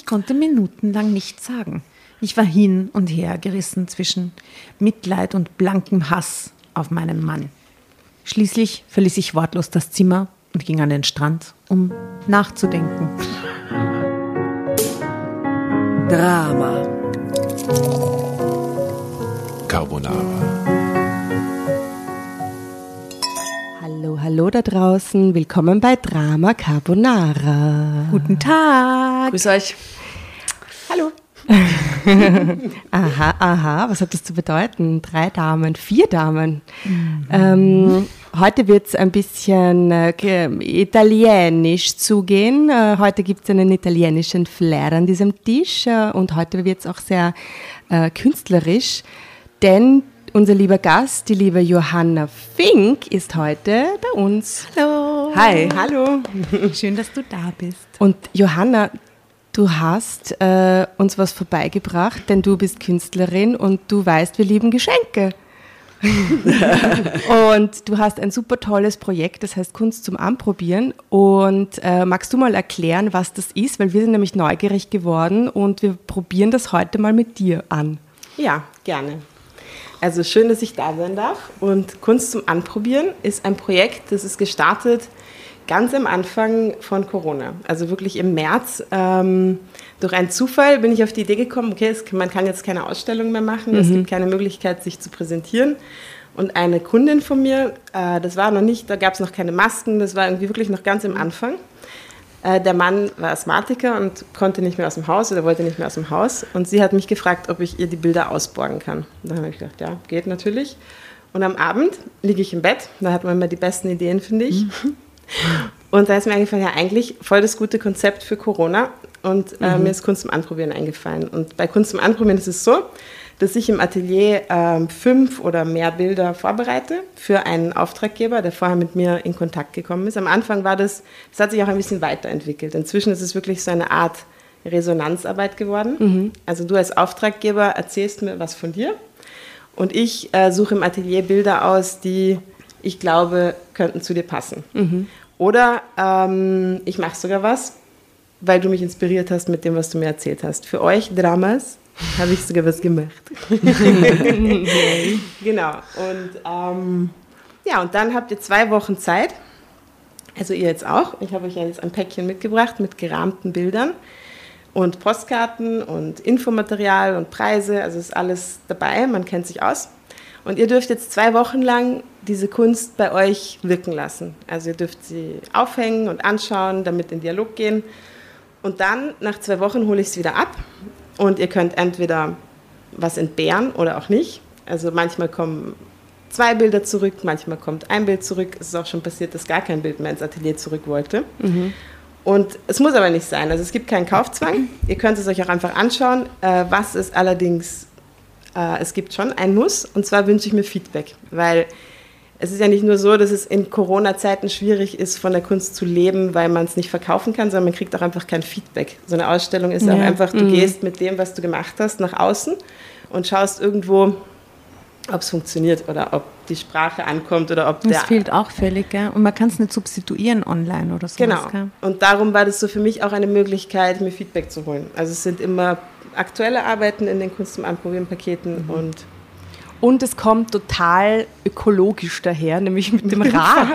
Ich konnte minutenlang nichts sagen. Ich war hin und her gerissen zwischen Mitleid und blankem Hass auf meinen Mann. Schließlich verließ ich wortlos das Zimmer und ging an den Strand, um nachzudenken. Drama. Carbonara. Hallo, hallo da draußen. Willkommen bei Drama Carbonara. Guten Tag. Grüß euch. Hallo. aha, aha, was hat das zu bedeuten? Drei Damen, vier Damen. Mhm. Ähm, heute wird es ein bisschen äh, italienisch zugehen. Äh, heute gibt es einen italienischen Flair an diesem Tisch äh, und heute wird es auch sehr äh, künstlerisch, denn unser lieber Gast, die liebe Johanna Fink, ist heute bei uns. Hallo. Hi, hallo. Schön, dass du da bist. Und Johanna, Du hast äh, uns was vorbeigebracht, denn du bist Künstlerin und du weißt, wir lieben Geschenke. und du hast ein super tolles Projekt, das heißt Kunst zum Anprobieren. Und äh, magst du mal erklären, was das ist? Weil wir sind nämlich neugierig geworden und wir probieren das heute mal mit dir an. Ja, gerne. Also schön, dass ich da sein darf. Und Kunst zum Anprobieren ist ein Projekt, das ist gestartet ganz am Anfang von Corona, also wirklich im März. Ähm, durch einen Zufall bin ich auf die Idee gekommen, okay, es, man kann jetzt keine Ausstellung mehr machen, mhm. es gibt keine Möglichkeit, sich zu präsentieren. Und eine Kundin von mir, äh, das war noch nicht, da gab es noch keine Masken, das war irgendwie wirklich noch ganz am Anfang. Äh, der Mann war Asthmatiker und konnte nicht mehr aus dem Haus oder wollte nicht mehr aus dem Haus. Und sie hat mich gefragt, ob ich ihr die Bilder ausborgen kann. Da habe ich gedacht, ja, geht natürlich. Und am Abend liege ich im Bett, da hat man immer die besten Ideen, finde ich. Mhm. Und da ist mir eingefallen, ja, eigentlich voll das gute Konzept für Corona. Und äh, mhm. mir ist Kunst zum Anprobieren eingefallen. Und bei Kunst zum Anprobieren ist es so, dass ich im Atelier äh, fünf oder mehr Bilder vorbereite für einen Auftraggeber, der vorher mit mir in Kontakt gekommen ist. Am Anfang war das, das hat sich auch ein bisschen weiterentwickelt. Inzwischen ist es wirklich so eine Art Resonanzarbeit geworden. Mhm. Also du als Auftraggeber erzählst mir was von dir und ich äh, suche im Atelier Bilder aus, die ich glaube, könnten zu dir passen. Mhm. Oder ähm, ich mache sogar was, weil du mich inspiriert hast mit dem, was du mir erzählt hast. Für euch Dramas habe ich sogar was gemacht. genau. Und ähm, ja, und dann habt ihr zwei Wochen Zeit. Also ihr jetzt auch. Ich habe euch jetzt ein Päckchen mitgebracht mit gerahmten Bildern und Postkarten und Infomaterial und Preise. Also ist alles dabei. Man kennt sich aus. Und ihr dürft jetzt zwei Wochen lang diese Kunst bei euch wirken lassen. Also ihr dürft sie aufhängen und anschauen, damit in Dialog gehen. Und dann, nach zwei Wochen, hole ich es wieder ab. Und ihr könnt entweder was entbehren oder auch nicht. Also manchmal kommen zwei Bilder zurück, manchmal kommt ein Bild zurück. Es ist auch schon passiert, dass gar kein Bild mehr ins Atelier zurück wollte. Mhm. Und es muss aber nicht sein. Also es gibt keinen Kaufzwang. Ihr könnt es euch auch einfach anschauen. Äh, was es allerdings äh, es gibt schon ein Muss, und zwar wünsche ich mir Feedback, weil es ist ja nicht nur so, dass es in Corona-Zeiten schwierig ist, von der Kunst zu leben, weil man es nicht verkaufen kann, sondern man kriegt auch einfach kein Feedback. So eine Ausstellung ist ja. auch einfach, du mhm. gehst mit dem, was du gemacht hast, nach außen und schaust irgendwo, ob es funktioniert oder ob die Sprache ankommt oder ob das der. Das fehlt auch völlig, gell? Und man kann es nicht substituieren online oder so. Genau. Gell? Und darum war das so für mich auch eine Möglichkeit, mir Feedback zu holen. Also es sind immer aktuelle Arbeiten in den Kunst zum Anprobieren Paketen mhm. und und es kommt total ökologisch daher, nämlich mit dem Rad.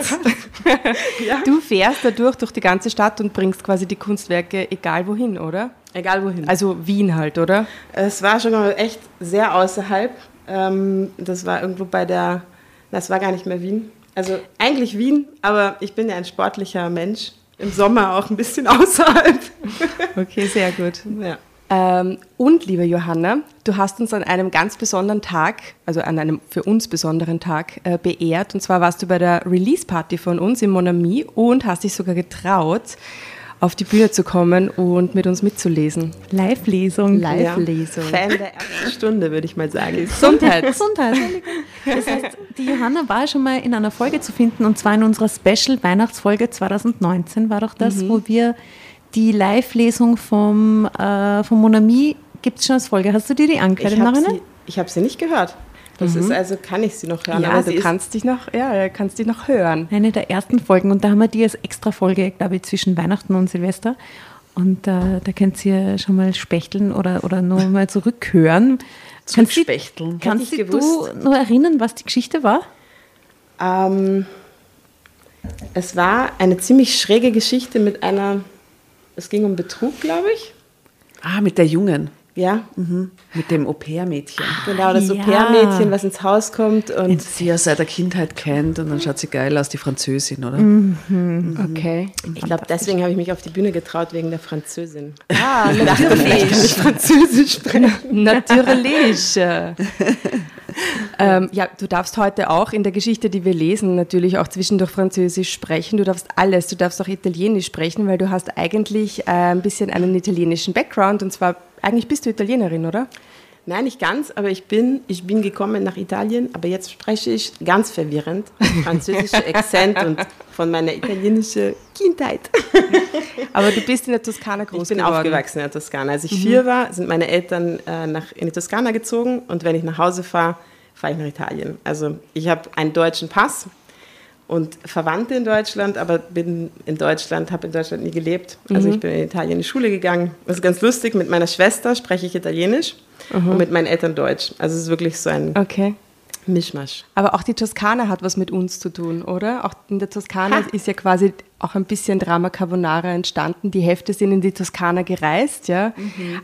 ja. Du fährst dadurch durch die ganze Stadt und bringst quasi die Kunstwerke egal wohin, oder? Egal wohin. Also Wien halt, oder? Es war schon mal echt sehr außerhalb. Ähm, das war irgendwo bei der, das war gar nicht mehr Wien. Also eigentlich Wien, aber ich bin ja ein sportlicher Mensch. Im Sommer auch ein bisschen außerhalb. Okay, sehr gut. Ja. Ähm, und liebe Johanna, du hast uns an einem ganz besonderen Tag, also an einem für uns besonderen Tag, äh, beehrt. Und zwar warst du bei der Release-Party von uns im Monami und hast dich sogar getraut, auf die Bühne zu kommen und mit uns mitzulesen. Live-Lesung. Live-Lesung. Ja. Fan der ersten Stunde, würde ich mal sagen. Gesundheit. Gesundheit. Das heißt, die Johanna war schon mal in einer Folge zu finden und zwar in unserer Special-Weihnachtsfolge 2019 war doch das, mhm. wo wir die Live-Lesung vom, äh, vom Monami gibt es schon als Folge. Hast du dir die angehört ich habe sie, ich hab sie nicht gehört. Das mhm. ist also, kann ich sie noch hören. Ja, aber du kannst dich noch, ja, kannst dich noch hören. Eine der ersten Folgen. Und da haben wir die als extra Folge, glaube ich, zwischen Weihnachten und Silvester. Und äh, da könnt ihr schon mal spechteln oder, oder nur mal zurückhören. Kannst, die, Zurückspechteln. kannst dich ich du nur erinnern, was die Geschichte war? Ähm, es war eine ziemlich schräge Geschichte mit einer, es ging um Betrug, glaube ich. Ah, mit der Jungen. Ja, Mhm. Mit dem Au-pair-Mädchen. genau, das ja. Au-pair-Mädchen, was ins Haus kommt und Und sie ja seit der Kindheit kennt und dann schaut sie geil aus, die Französin, oder? Okay. ich glaube, deswegen habe ich mich auf die Bühne getraut, wegen der Französin. Ah, natürlich. Französisch sprechen. Natürlich. ähm, ja, du darfst heute auch in der Geschichte, die wir lesen, natürlich auch zwischendurch Französisch sprechen. Du darfst alles. Du darfst auch Italienisch sprechen, weil du hast eigentlich äh, ein bisschen einen italienischen Background. Und zwar, eigentlich bist du Italienerin, oder? Nein, nicht ganz, aber ich bin, ich bin gekommen nach Italien, aber jetzt spreche ich ganz verwirrend französische Akzent und von meiner italienischen Kindheit. Aber du bist in der Toskana groß Ich bin geworden. aufgewachsen in der Toskana. Als ich vier war, sind meine Eltern äh, nach, in die Toskana gezogen und wenn ich nach Hause fahre, fahre ich nach Italien. Also ich habe einen deutschen Pass und Verwandte in Deutschland, aber bin in Deutschland, habe in Deutschland nie gelebt. Also ich bin in Italien in die Schule gegangen. Das ist ganz lustig, mit meiner Schwester spreche ich Italienisch und mit meinen Eltern Deutsch. Also es ist wirklich so ein Okay. Mischmasch. Aber auch die Toskana hat was mit uns zu tun, oder? Auch in der Toskana ist ja quasi auch ein bisschen Drama Carbonara entstanden. Die Hefte sind in die Toskana gereist, ja.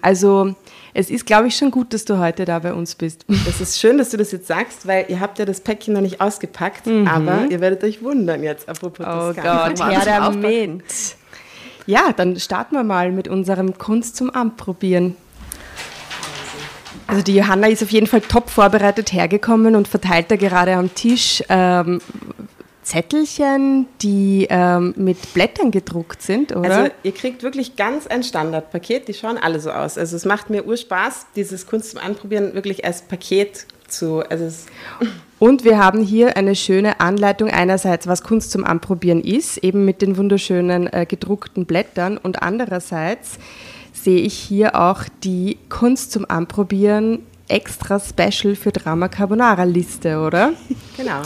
Also es ist, glaube ich, schon gut, dass du heute da bei uns bist. Das ist schön, dass du das jetzt sagst, weil ihr habt ja das Päckchen noch nicht ausgepackt, aber ihr werdet euch wundern jetzt, apropos Toskana. Gott, Mann, Herr der. Moment. Ja, dann starten wir mal mit unserem Kunst zum Anprobieren. Also die Johanna ist auf jeden Fall top vorbereitet hergekommen und verteilt da gerade am Tisch ähm, Zettelchen, die ähm, mit Blättern gedruckt sind, oder? Also ihr kriegt wirklich ganz ein Standardpaket, die schauen alle so aus. Also es macht mir Urspaß, dieses Kunst zum Anprobieren wirklich als Paket zu, also es, Und wir haben hier eine schöne Anleitung einerseits, was Kunst zum Anprobieren ist, eben mit den wunderschönen äh, gedruckten Blättern und andererseits sehe ich hier auch die Kunst zum Anprobieren extra Special für Drama Carbonara Liste, oder? genau.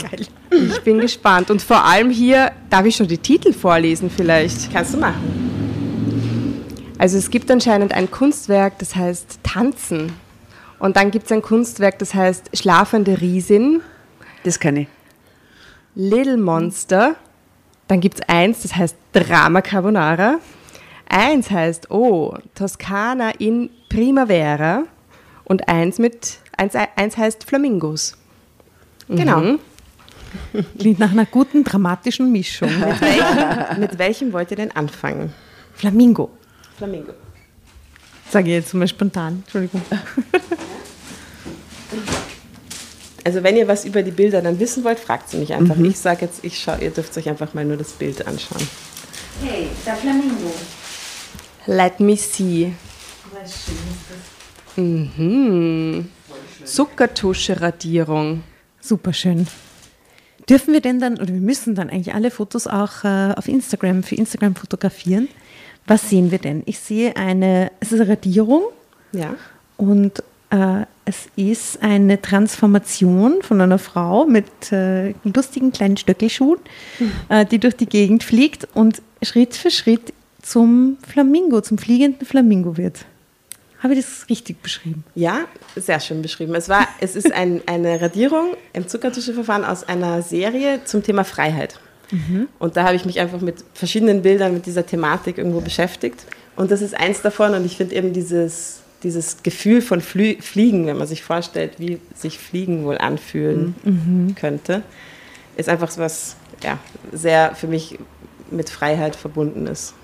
Ich bin gespannt und vor allem hier, darf ich schon die Titel vorlesen vielleicht? Kannst du machen. Also es gibt anscheinend ein Kunstwerk, das heißt Tanzen und dann gibt es ein Kunstwerk, das heißt Schlafende Riesin, Das kann ich. Little Monster. Dann gibt es eins, das heißt Drama Carbonara. Eins heißt, oh, Toskana in Primavera. Und eins, mit, eins, eins heißt Flamingos. Genau. Mhm. Klingt nach einer guten dramatischen Mischung. Mit, welchem, mit welchem wollt ihr denn anfangen? Flamingo, Flamingo. sage ich jetzt mal spontan. Entschuldigung. Also wenn ihr was über die Bilder dann wissen wollt, fragt sie mich einfach. Ich sage jetzt, ich schau, ihr dürft euch einfach mal nur das Bild anschauen. Hey, der Flamingo. Let me see. Mhm. Zuckertusche-Radierung. Super schön. Dürfen wir denn dann, oder wir müssen dann eigentlich alle Fotos auch äh, auf Instagram, für Instagram fotografieren? Was sehen wir denn? Ich sehe eine, es ist eine Radierung Ja. und äh, es ist eine Transformation von einer Frau mit äh, lustigen kleinen Stöckelschuhen, äh, die durch die Gegend fliegt und Schritt für Schritt zum Flamingo, zum fliegenden Flamingo wird. Habe ich das richtig beschrieben? Ja, sehr schön beschrieben. Es, war, es ist ein, eine Radierung im Zuckertuscheverfahren aus einer Serie zum Thema Freiheit. Und da habe ich mich einfach mit verschiedenen Bildern mit dieser Thematik irgendwo beschäftigt. Und das ist eins davon. Und ich finde eben dieses, dieses Gefühl von Flü Fliegen, wenn man sich vorstellt, wie sich Fliegen wohl anfühlen könnte, ist einfach so was ja, sehr für mich mit Freiheit verbunden ist.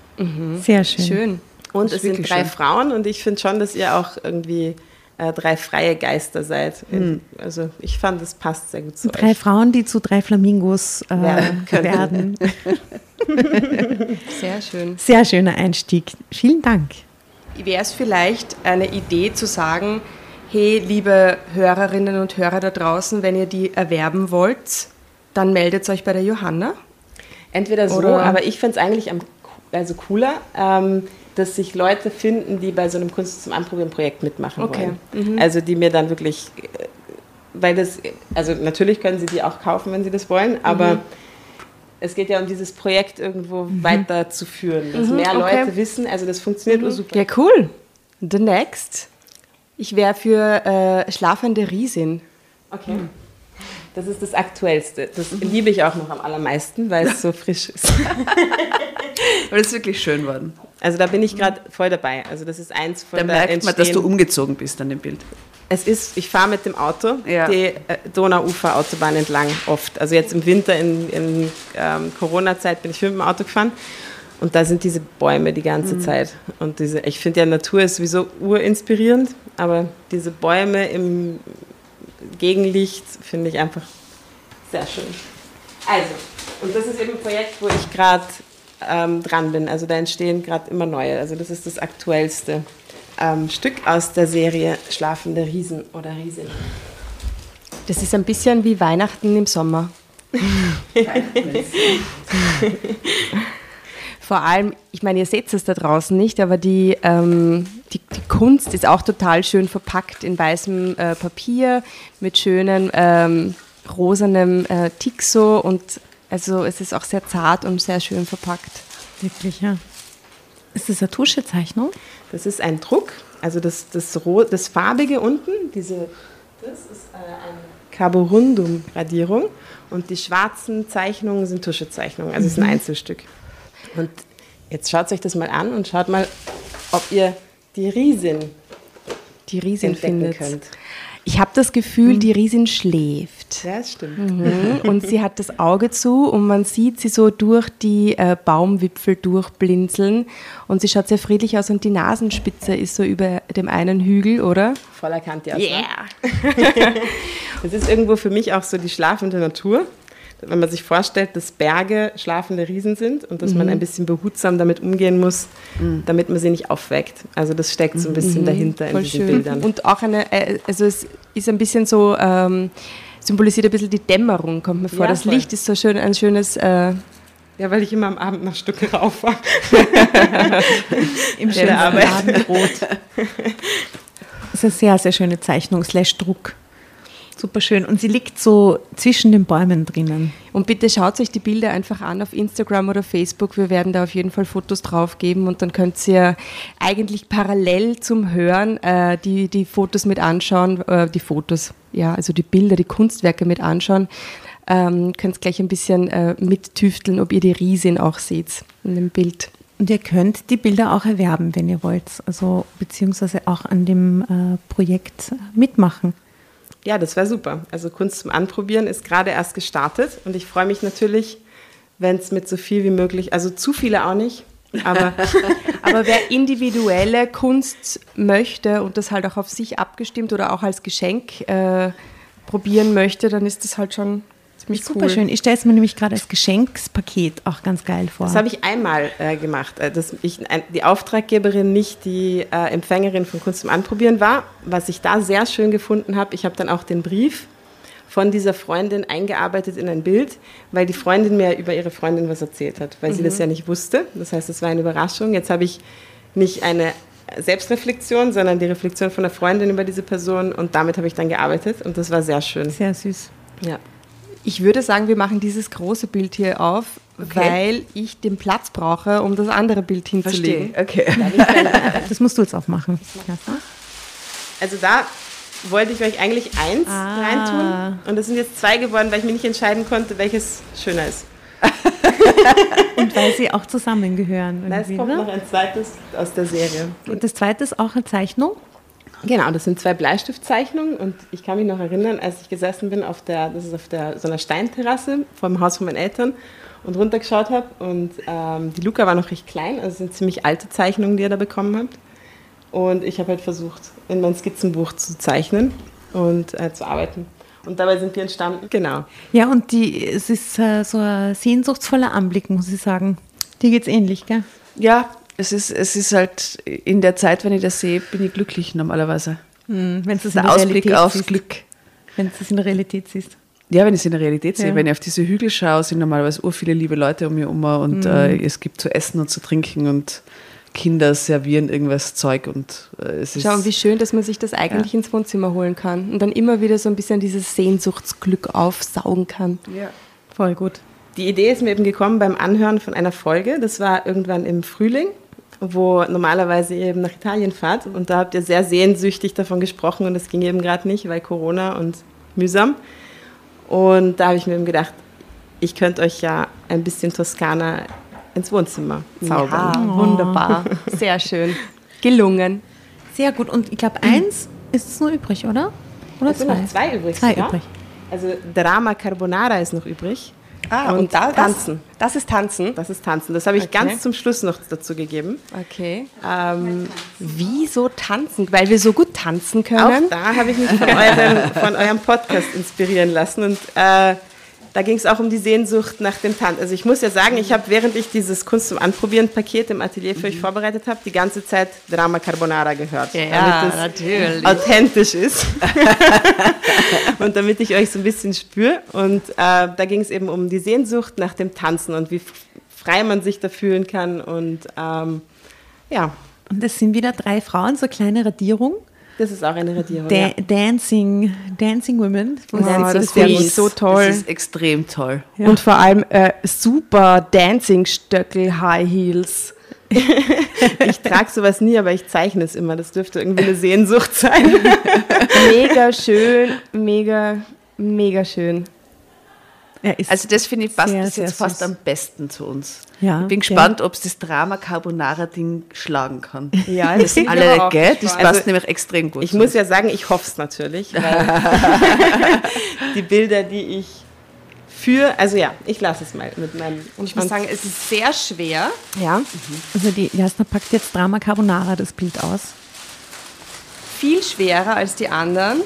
Sehr schön. Schön. Und es sind drei schön. Frauen und ich finde schon, dass ihr auch irgendwie äh, drei freie Geister seid. In, also ich fand, das passt sehr gut zu Drei euch. Frauen, die zu drei Flamingos äh, Werden werden. Sehr schön. Sehr schöner Einstieg. Vielen Dank. Wäre es vielleicht eine Idee zu sagen, hey, liebe Hörerinnen und Hörer da draußen, wenn ihr die erwerben wollt, dann meldet euch bei der Johanna. Entweder so, Oder- aber ich finde es eigentlich am, also cooler, ähm, dass sich Leute finden, die bei so einem Kunst zum Anprobieren Projekt mitmachen Okay. wollen. Also die mir dann wirklich, äh, weil das, also natürlich können sie die auch kaufen, wenn sie das wollen, aber es geht ja um dieses Projekt irgendwo weiterzuführen, dass mehr Mhm. okay. Leute wissen, also das funktioniert super. Ja, cool. The next. Ich wäre für äh, schlafende Riesin. Okay. Das ist das Aktuellste. Das liebe ich auch noch am allermeisten, weil es so frisch ist. Aber das ist wirklich schön worden. Also da bin ich gerade voll dabei. Also das ist eins von Da der merkt man, dass du umgezogen bist an dem Bild. Es ist, ich fahre mit dem Auto Ja. die äh, Donauufer-Autobahn entlang oft. Also jetzt im Winter in, in ähm, Corona-Zeit bin ich mit dem Auto gefahren und da sind diese Bäume die ganze Zeit. Und diese, ich finde ja Natur ist sowieso urinspirierend, aber diese Bäume im Gegenlicht finde ich einfach sehr schön. Also, und das ist eben ein Projekt, wo ich gerade ähm, dran bin. Also da entstehen gerade immer neue. Also das ist das aktuellste ähm, Stück aus der Serie Schlafende Riesen oder Riesen. Das ist ein bisschen wie Weihnachten im Sommer. Vor allem, ich meine, ihr seht es da draußen nicht, aber die, ähm, die, die Kunst ist auch total schön verpackt in weißem äh, Papier mit schönem ähm, rosanem äh, Tixo und also es ist auch sehr zart und sehr schön verpackt. Wirklich, ja. Ist das eine Tuschezeichnung? Das ist ein Druck, also das, das, Ro das Farbige unten, diese, das ist äh, eine Carborundum-Radierung und die schwarzen Zeichnungen sind Tuschezeichnungen, also es ist ein Einzelstück. Und jetzt schaut euch das mal an und schaut mal, ob ihr die Riesin Die Riesin findet. könnt. Ich habe das Gefühl, die Riesin schläft. Ja, das stimmt. Mhm. Und sie hat das Auge zu und man sieht sie so durch die äh, Baumwipfel durchblinzeln. Und sie schaut sehr friedlich aus und die Nasenspitze ist so über dem einen Hügel, oder? Voll erkannt, ja. Das ist irgendwo für mich auch so die schlafende Natur. Wenn man sich vorstellt, dass Berge schlafende Riesen sind und dass man ein bisschen behutsam damit umgehen muss, damit man sie nicht aufweckt. Also das steckt so ein bisschen dahinter in Voll diesen schön. Bildern. Und auch eine, äh, also es ist ein bisschen so, ähm, symbolisiert ein bisschen die Dämmerung, kommt mir vor. Ja, das voll. Licht ist so schön, ein schönes, äh, ja, weil ich immer am Abend nach Stücke rauf war. Im Arbeit. Abendrot. Das ist eine sehr, sehr schöne Zeichnung, slash Druck. Super schön. Und sie liegt so zwischen den Bäumen drinnen. Und bitte schaut euch die Bilder einfach an auf Instagram oder Facebook. Wir werden da auf jeden Fall Fotos drauf geben und dann könnt ihr eigentlich parallel zum Hören äh, die, die Fotos mit anschauen, äh, die Fotos, ja, also die Bilder, die Kunstwerke mit anschauen. Ähm, könnt gleich ein bisschen äh, mittüfteln, ob ihr die Riesin auch seht in dem Bild. Und ihr könnt die Bilder auch erwerben, wenn ihr wollt. Also beziehungsweise auch an dem äh, Projekt mitmachen. Ja, das wäre super. Also Kunst zum Anprobieren ist gerade erst gestartet und ich freue mich natürlich, wenn es mit so viel wie möglich, also zu viele auch nicht, aber Aber wer individuelle Kunst möchte und das halt auch auf sich abgestimmt oder auch als Geschenk äh, probieren möchte, dann ist das halt schon ziemlich Super cool. schön. Ich stelle es mir nämlich gerade als Geschenkspaket auch ganz geil vor. Das habe ich einmal äh, gemacht, äh, dass ich ein, die Auftraggeberin nicht die äh, Empfängerin von Kunst zum Anprobieren war. Was ich da sehr schön gefunden habe, ich habe dann auch den Brief von dieser Freundin eingearbeitet in ein Bild, weil die Freundin mir über ihre Freundin was erzählt hat, weil sie das ja nicht wusste. Das heißt, es war eine Überraschung. Jetzt habe ich nicht eine Selbstreflexion, sondern die Reflexion von der Freundin über diese Person und damit habe ich dann gearbeitet und das war sehr schön. sehr süß. Ja. Ich würde sagen, wir machen dieses große Bild hier auf, weil ich den Platz brauche, um das andere Bild hinzulegen. Okay. Das musst du jetzt auch machen. Jasna. Also da wollte ich euch eigentlich eins Ah. reintun und es sind jetzt zwei geworden, weil ich mir nicht entscheiden konnte, welches schöner ist. Und weil sie auch zusammengehören. Na, es kommt ne? noch ein zweites aus der Serie. Und das zweite ist auch eine Zeichnung. Genau, das sind zwei Bleistiftzeichnungen und ich kann mich noch erinnern, als ich gesessen bin auf der, das ist auf der so einer Steinterrasse vor dem Haus von meinen Eltern und runtergeschaut habe und ähm, die Luca war noch recht klein, also es sind ziemlich alte Zeichnungen, die ihr da bekommen habt. Und ich habe halt versucht, in mein Skizzenbuch zu zeichnen und äh, zu arbeiten. Und dabei sind die entstanden. Genau. Ja, und die, es ist äh, so ein sehnsuchtsvoller Anblick, muss ich sagen. Dir geht's ähnlich, gell? Ja, es ist, es ist halt in der Zeit, wenn ich das sehe, bin ich glücklich normalerweise. Wenn du es in Der der Ausblick Realität aufs siehst. Glück. Wenn du es in der Realität siehst. Ja, wenn ich es in der Realität sehe, Ja. wenn ich auf diese Hügel schaue, sind normalerweise ur viele liebe Leute um mich herum und äh, es gibt zu essen und zu trinken und Kinder servieren irgendwas Zeug und äh, es ist. Schau, und wie schön, dass man sich das eigentlich ins Wohnzimmer holen kann und dann immer wieder so ein bisschen dieses Sehnsuchtsglück aufsaugen kann. ja. Voll gut. die Idee ist mir eben gekommen beim Anhören von einer Folge. Das war irgendwann im Frühling, wo normalerweise ihr eben nach Italien fahrt. Und da habt ihr sehr sehnsüchtig davon gesprochen und es ging eben gerade nicht, weil Corona und mühsam. Und da habe ich mir eben gedacht, ich könnte euch ja ein bisschen Toskana ins Wohnzimmer zaubern. Ja, wunderbar. Sehr schön. Gelungen. Sehr gut. Und ich glaube, eins ist es nur übrig, oder? Oder Es sind noch zwei übrig. Zwei sogar. übrig. Also Drama Carbonara ist noch übrig. Ah, Und da, tanzen. Das, das ist Tanzen. Das ist Tanzen. Das habe ich Okay. ganz zum Schluss noch dazu gegeben. Okay. Ähm, Wieso tanzen? Weil wir so gut tanzen auch können. da habe ich mich von, euren, von eurem Podcast inspirieren lassen. Und äh, da ging es auch um die Sehnsucht nach dem Tanz. Also ich muss ja sagen, ich habe, während ich dieses Kunst zum Anprobieren-Paket im Atelier für euch vorbereitet habe, die ganze Zeit Drama Carbonara gehört. Ja, damit es natürlich. authentisch ist. und damit ich euch so ein bisschen spüre. Und äh, da ging es eben um die Sehnsucht nach dem Tanzen und wie frei man sich da fühlen kann. Und ähm, ja, Und das sind wieder drei Frauen, so kleine Radierung. Das ist auch eine Radierung. Da ja. Dancing, Dancing Women. Oh, Dancing das finde ich so toll. Das ist extrem toll. Und vor allem äh, super Dancing-Stöckel, High Heels. Ich trage sowas nie, aber ich zeichne es immer. Das dürfte irgendwie eine Sehnsucht sein. Mega schön, mega, mega schön. Also das finde ich passt Sehr, das jetzt fast süß. am besten zu uns. Ja, ich bin ja. gespannt, ob es das Drama Carbonara Ding schlagen kann. Ja, Das ich alle, gell? Das gespannt. passt Also, nämlich extrem gut. Ich zu muss ja sagen, ich hoffe es natürlich. Weil die Bilder, die ich für, also ja, ich lasse es mal mit meinem. Und ich muss sagen, es ist sehr schwer. ja, Also die Jasna packt jetzt Drama Carbonara das Bild aus. Viel schwerer als die anderen.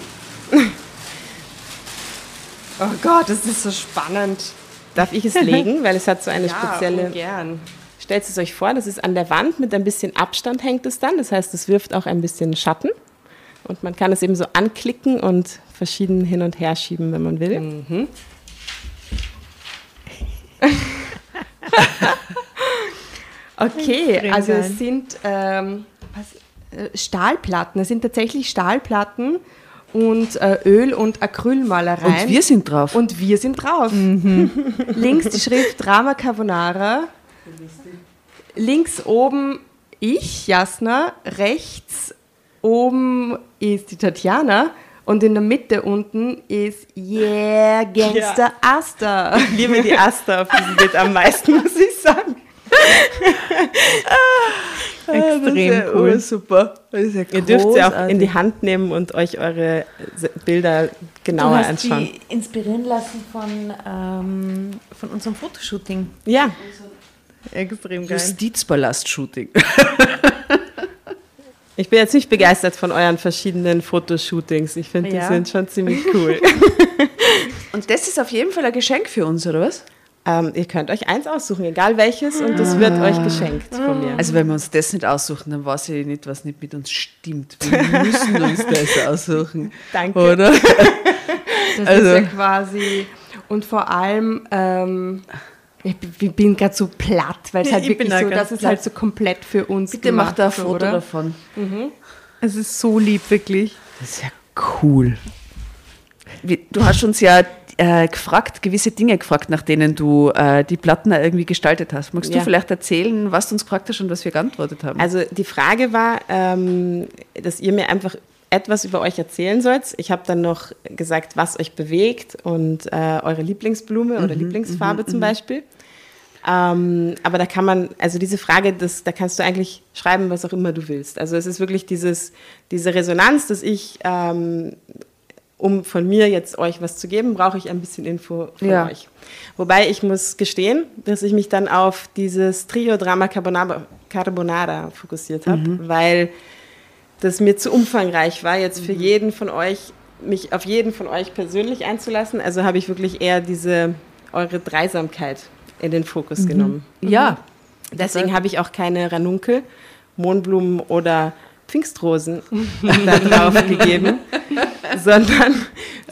Oh Gott, das ist so spannend. darf ich es legen, weil es hat so eine Ja, spezielle. gern. Stellt es euch vor, das ist an der Wand mit ein bisschen Abstand hängt es dann. Das heißt, es wirft auch ein bisschen Schatten. Und man kann es eben so anklicken und verschieden hin und her schieben, wenn man will. Mhm. Okay, also es sind ähm, was, äh, Stahlplatten. Es sind tatsächlich Stahlplatten und äh, Öl- und Acrylmalereien. Und wir sind drauf. Und wir sind drauf. Links die Schrift Drama Carbonara. Links oben ich, Jasna. Rechts oben ist die Tatjana. Und in der Mitte unten ist Yeah, Gangster Asta. Ich liebe die Aster auf diesem Bild am meisten, muss ich sagen. Extrem cool. super. Das ist ja Ihr dürft sie auch in die Hand nehmen und euch eure Bilder genauer du hast anschauen. die inspirieren lassen von, ähm, von unserem Fotoshooting. Ja, Extrem Justizpalast-Shooting. ich bin jetzt nicht begeistert von euren verschiedenen Fotoshootings. Ich finde, die Ja. sind schon ziemlich cool. Und das ist auf jeden Fall ein Geschenk für uns, oder was? Ähm, ihr könnt euch eins aussuchen, egal welches, und das wird euch geschenkt von mir. Also wenn wir uns das nicht aussuchen, dann weiß ich nicht, was nicht mit uns stimmt. Wir müssen uns das aussuchen. Danke. Oder? Das Also- ist ja quasi. Und vor allem, ähm, ich bin gerade so platt, weil es halt Ich wirklich so, das ist platt. halt so komplett für uns Bitte gemacht. macht da ein Foto oder? davon. Es ist so lieb, wirklich. Das ist ja cool. Du hast uns ja äh, gefragt, gewisse Dinge gefragt, nach denen du äh, die Platten irgendwie gestaltet hast. Magst Ja. du vielleicht erzählen, was du uns gefragt hast und was wir geantwortet haben? Also die Frage war, ähm, dass ihr mir einfach etwas über euch erzählen sollt. Ich habe dann noch gesagt, was euch bewegt und äh, eure Lieblingsblume oder Lieblingsfarbe zum Beispiel. Ähm, aber da kann man, also diese Frage, das, da kannst du eigentlich schreiben, was auch immer du willst. Also es ist wirklich dieses, diese Resonanz, dass ich, ähm, um von mir jetzt euch was zu geben, brauche ich ein bisschen Info von Ja. euch. Wobei ich muss gestehen, dass ich mich dann auf dieses Trio-Drama Carbonara, Carbonara fokussiert habe, weil das mir zu umfangreich war, jetzt für jeden von euch, mich auf jeden von euch persönlich einzulassen. Also habe ich wirklich eher diese, eure Dreisamkeit in den Fokus genommen. ja, Deswegen habe ich auch keine Ranunkel, Mohnblumen oder Pfingstrosen da drauf gegeben, sondern,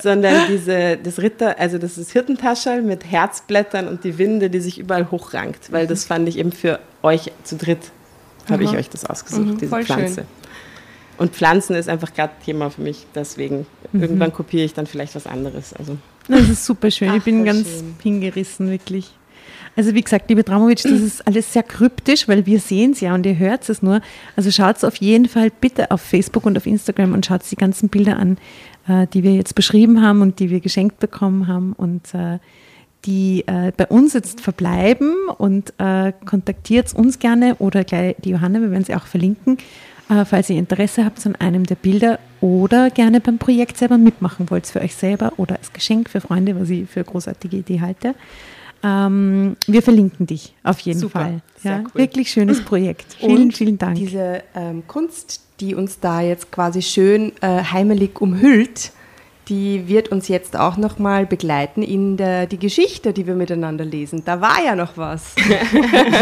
sondern diese, das Ritter, also das ist Hirtentaschel mit Herzblättern und die Winde, die sich überall hochrankt, weil das fand ich eben für euch zu dritt, habe ich euch das ausgesucht, Mhm, diese voll schön. Pflanze. Und Pflanzen ist einfach gerade Thema für mich, deswegen irgendwann kopiere ich dann vielleicht was anderes. Also Das ist super schön. Ach, ich bin ganz schön. hingerissen, wirklich. Also wie gesagt, liebe Dramovic, das ist alles sehr kryptisch, weil wir sehen es ja und ihr hört es nur. Also schaut auf jeden Fall bitte auf Facebook und auf Instagram und schaut die ganzen Bilder an, äh, die wir jetzt beschrieben haben und die wir geschenkt bekommen haben und äh, die äh, bei uns jetzt verbleiben und kontaktiert uns gerne oder gleich die Johanna, wir werden sie auch verlinken, falls ihr Interesse habt an einem der Bilder oder gerne beim Projekt selber mitmachen wollt, für euch selber oder als Geschenk für Freunde, was ich für eine großartige Idee halte. Ähm, wir verlinken dich auf jeden Super, Fall. Ja, cool. Wirklich schönes Projekt. Vielen, Und vielen Dank. Diese ähm, Kunst, die uns da jetzt quasi schön äh, heimelig umhüllt, die wird uns jetzt auch nochmal begleiten in der, die Geschichte, die wir miteinander lesen. Da war ja noch was.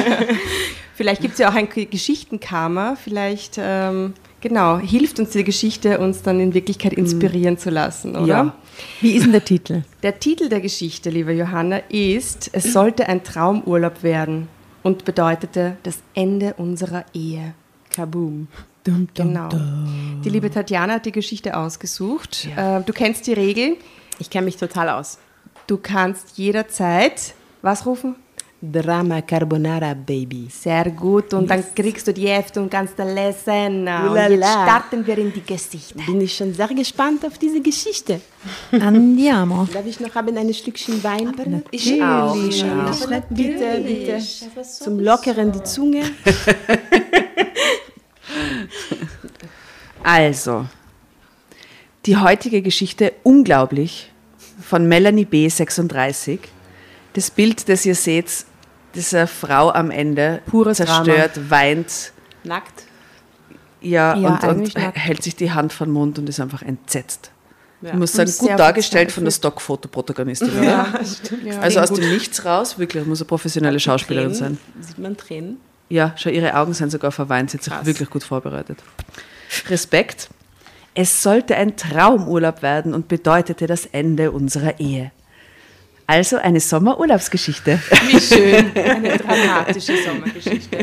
vielleicht gibt es ja auch ein Geschichtenkarma, vielleicht, ähm, genau, hilft uns die Geschichte, uns dann in Wirklichkeit inspirieren zu lassen, oder? Ja. Wie ist denn der Titel? Der Titel der Geschichte, liebe Johanna, ist Es sollte ein Traumurlaub werden und bedeutete das Ende unserer Ehe. Kaboom. Genau. Die liebe Tatjana hat die Geschichte ausgesucht. Äh, du kennst die Regel. Ich kenne mich total aus. Du kannst jederzeit was rufen? Drama Carbonara Baby. Sehr gut. Und dann kriegst du die Hefte und kannst da lesen. Und Ulala. jetzt starten wir in die Geschichte. Bin ich schon sehr gespannt auf diese Geschichte. Andiamo. Darf ich noch haben ein Stückchen Wein? Ich auch. Ich auch. Bitte, bitte. Zum Lockeren die Zunge. Also, die heutige Geschichte unglaublich von Melanie B. 36. Das Bild, das ihr seht, dieser Frau am Ende, Pures zerstört, weint, Nackt. ja, Ja, und, und hält sich die Hand vor den Mund und ist einfach entsetzt. Ja. Ich muss sagen, Und gut dargestellt von der Stockfotoprotagonistin. oder? Ja, stimmt. Ja. Also aus dem Nichts raus, wirklich, muss eine professionelle Schauspielerin sein. Tränen. Sieht man Tränen? Ja, schau, ihre Augen sind sogar verweint. Sie hat sich Krass. wirklich gut vorbereitet. Respekt. Es sollte ein Traumurlaub werden und bedeutete das Ende unserer Ehe. Also eine Sommerurlaubsgeschichte. Wie schön. Eine dramatische Sommergeschichte.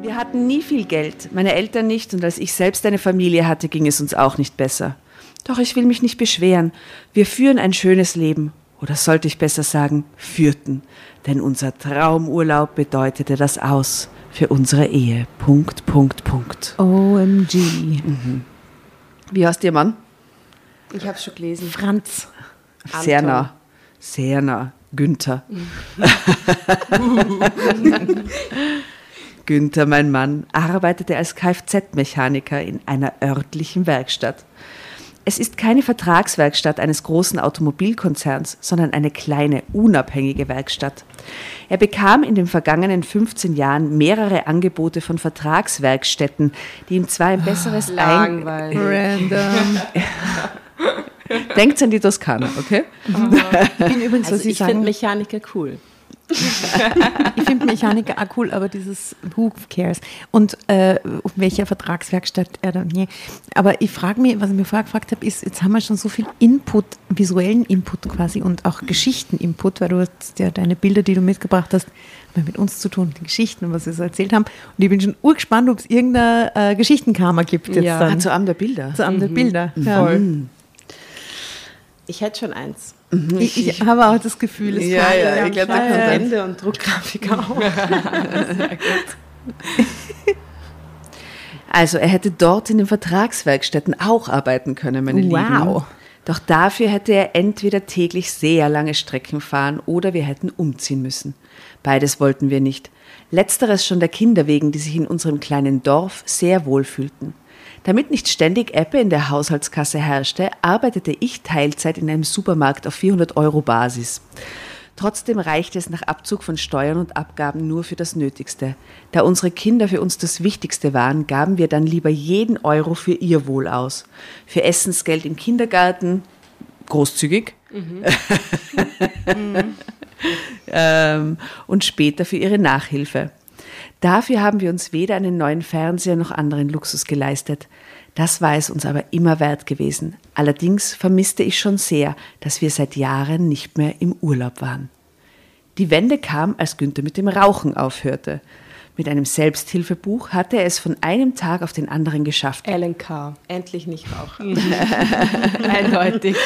Wir hatten nie viel Geld, meine Eltern nicht, und als ich selbst eine Familie hatte, ging es uns auch nicht besser. Doch ich will mich nicht beschweren. Wir führen ein schönes Leben. Oder sollte ich besser sagen, führten. Denn unser Traumurlaub bedeutete das Aus für unsere Ehe. Punkt, Punkt, Punkt. OMG. Wie heißt Ihr Mann? Ich habe schon gelesen. Franz. Sehr Anton. nah. Sehr nah. Günther. Günther, mein Mann, arbeitete als Kfz-Mechaniker in einer örtlichen Werkstatt. Es ist keine Vertragswerkstatt eines großen Automobilkonzerns, sondern eine kleine, unabhängige Werkstatt. Er bekam in den vergangenen 15 Jahren mehrere Angebote von Vertragswerkstätten, die ihm zwar ein besseres Ein Langweilig. Random. Denkt an die Toskana, okay? Ich bin übrigens, was Also Sie ich finde Mechaniker cool. Ich finde Mechaniker auch cool, aber dieses Who cares? Und äh, auf welcher Vertragswerkstatt er dann, nee. Aber ich frage mich, was ich mir vorher gefragt habe, ist, jetzt haben wir schon so viel Input, visuellen Input quasi und auch Geschichten-Input, weil du hast ja deine Bilder, die du mitgebracht hast, haben mit uns zu tun, die Geschichten, was wir so erzählt haben. Und ich bin schon urgespannt, ob es irgendeine äh, Geschichtenkarma gibt jetzt Ja. dann. Ah, zu einem der Bilder. zu einem der Bilder. Ja. Voll. Ich hätte schon eins. Ich, ich habe auch das Gefühl, es Ja, kann- ja, ich glaub, da ja, kommt ja. Ende und Druckgrafik auch. Also er hätte dort in den Vertragswerkstätten auch arbeiten können, meine Wow. Lieben. Doch dafür hätte er entweder täglich sehr lange Strecken fahren oder wir hätten umziehen müssen. Beides wollten wir nicht. Letzteres schon der Kinder wegen, die sich in unserem kleinen Dorf sehr wohl fühlten. Damit nicht ständig Ebbe in der Haushaltskasse herrschte, arbeitete ich Teilzeit in einem Supermarkt auf 400 Euro Basis. Trotzdem reichte es nach Abzug von Steuern und Abgaben nur für das Nötigste. Da unsere Kinder für uns das Wichtigste waren, gaben wir dann lieber jeden Euro für ihr Wohl aus. Für Essensgeld im Kindergarten, großzügig, ähm, und später für ihre Nachhilfe. Dafür haben wir uns weder einen neuen Fernseher noch anderen Luxus geleistet. Das war es uns aber immer wert gewesen. Allerdings vermisste ich schon sehr, dass wir seit Jahren nicht mehr im Urlaub waren. Die Wende kam, als Günther mit dem Rauchen aufhörte. Mit einem Selbsthilfebuch hatte er es von einem Tag auf den anderen geschafft. Alan Carr. Endlich nicht rauchen. Eindeutig.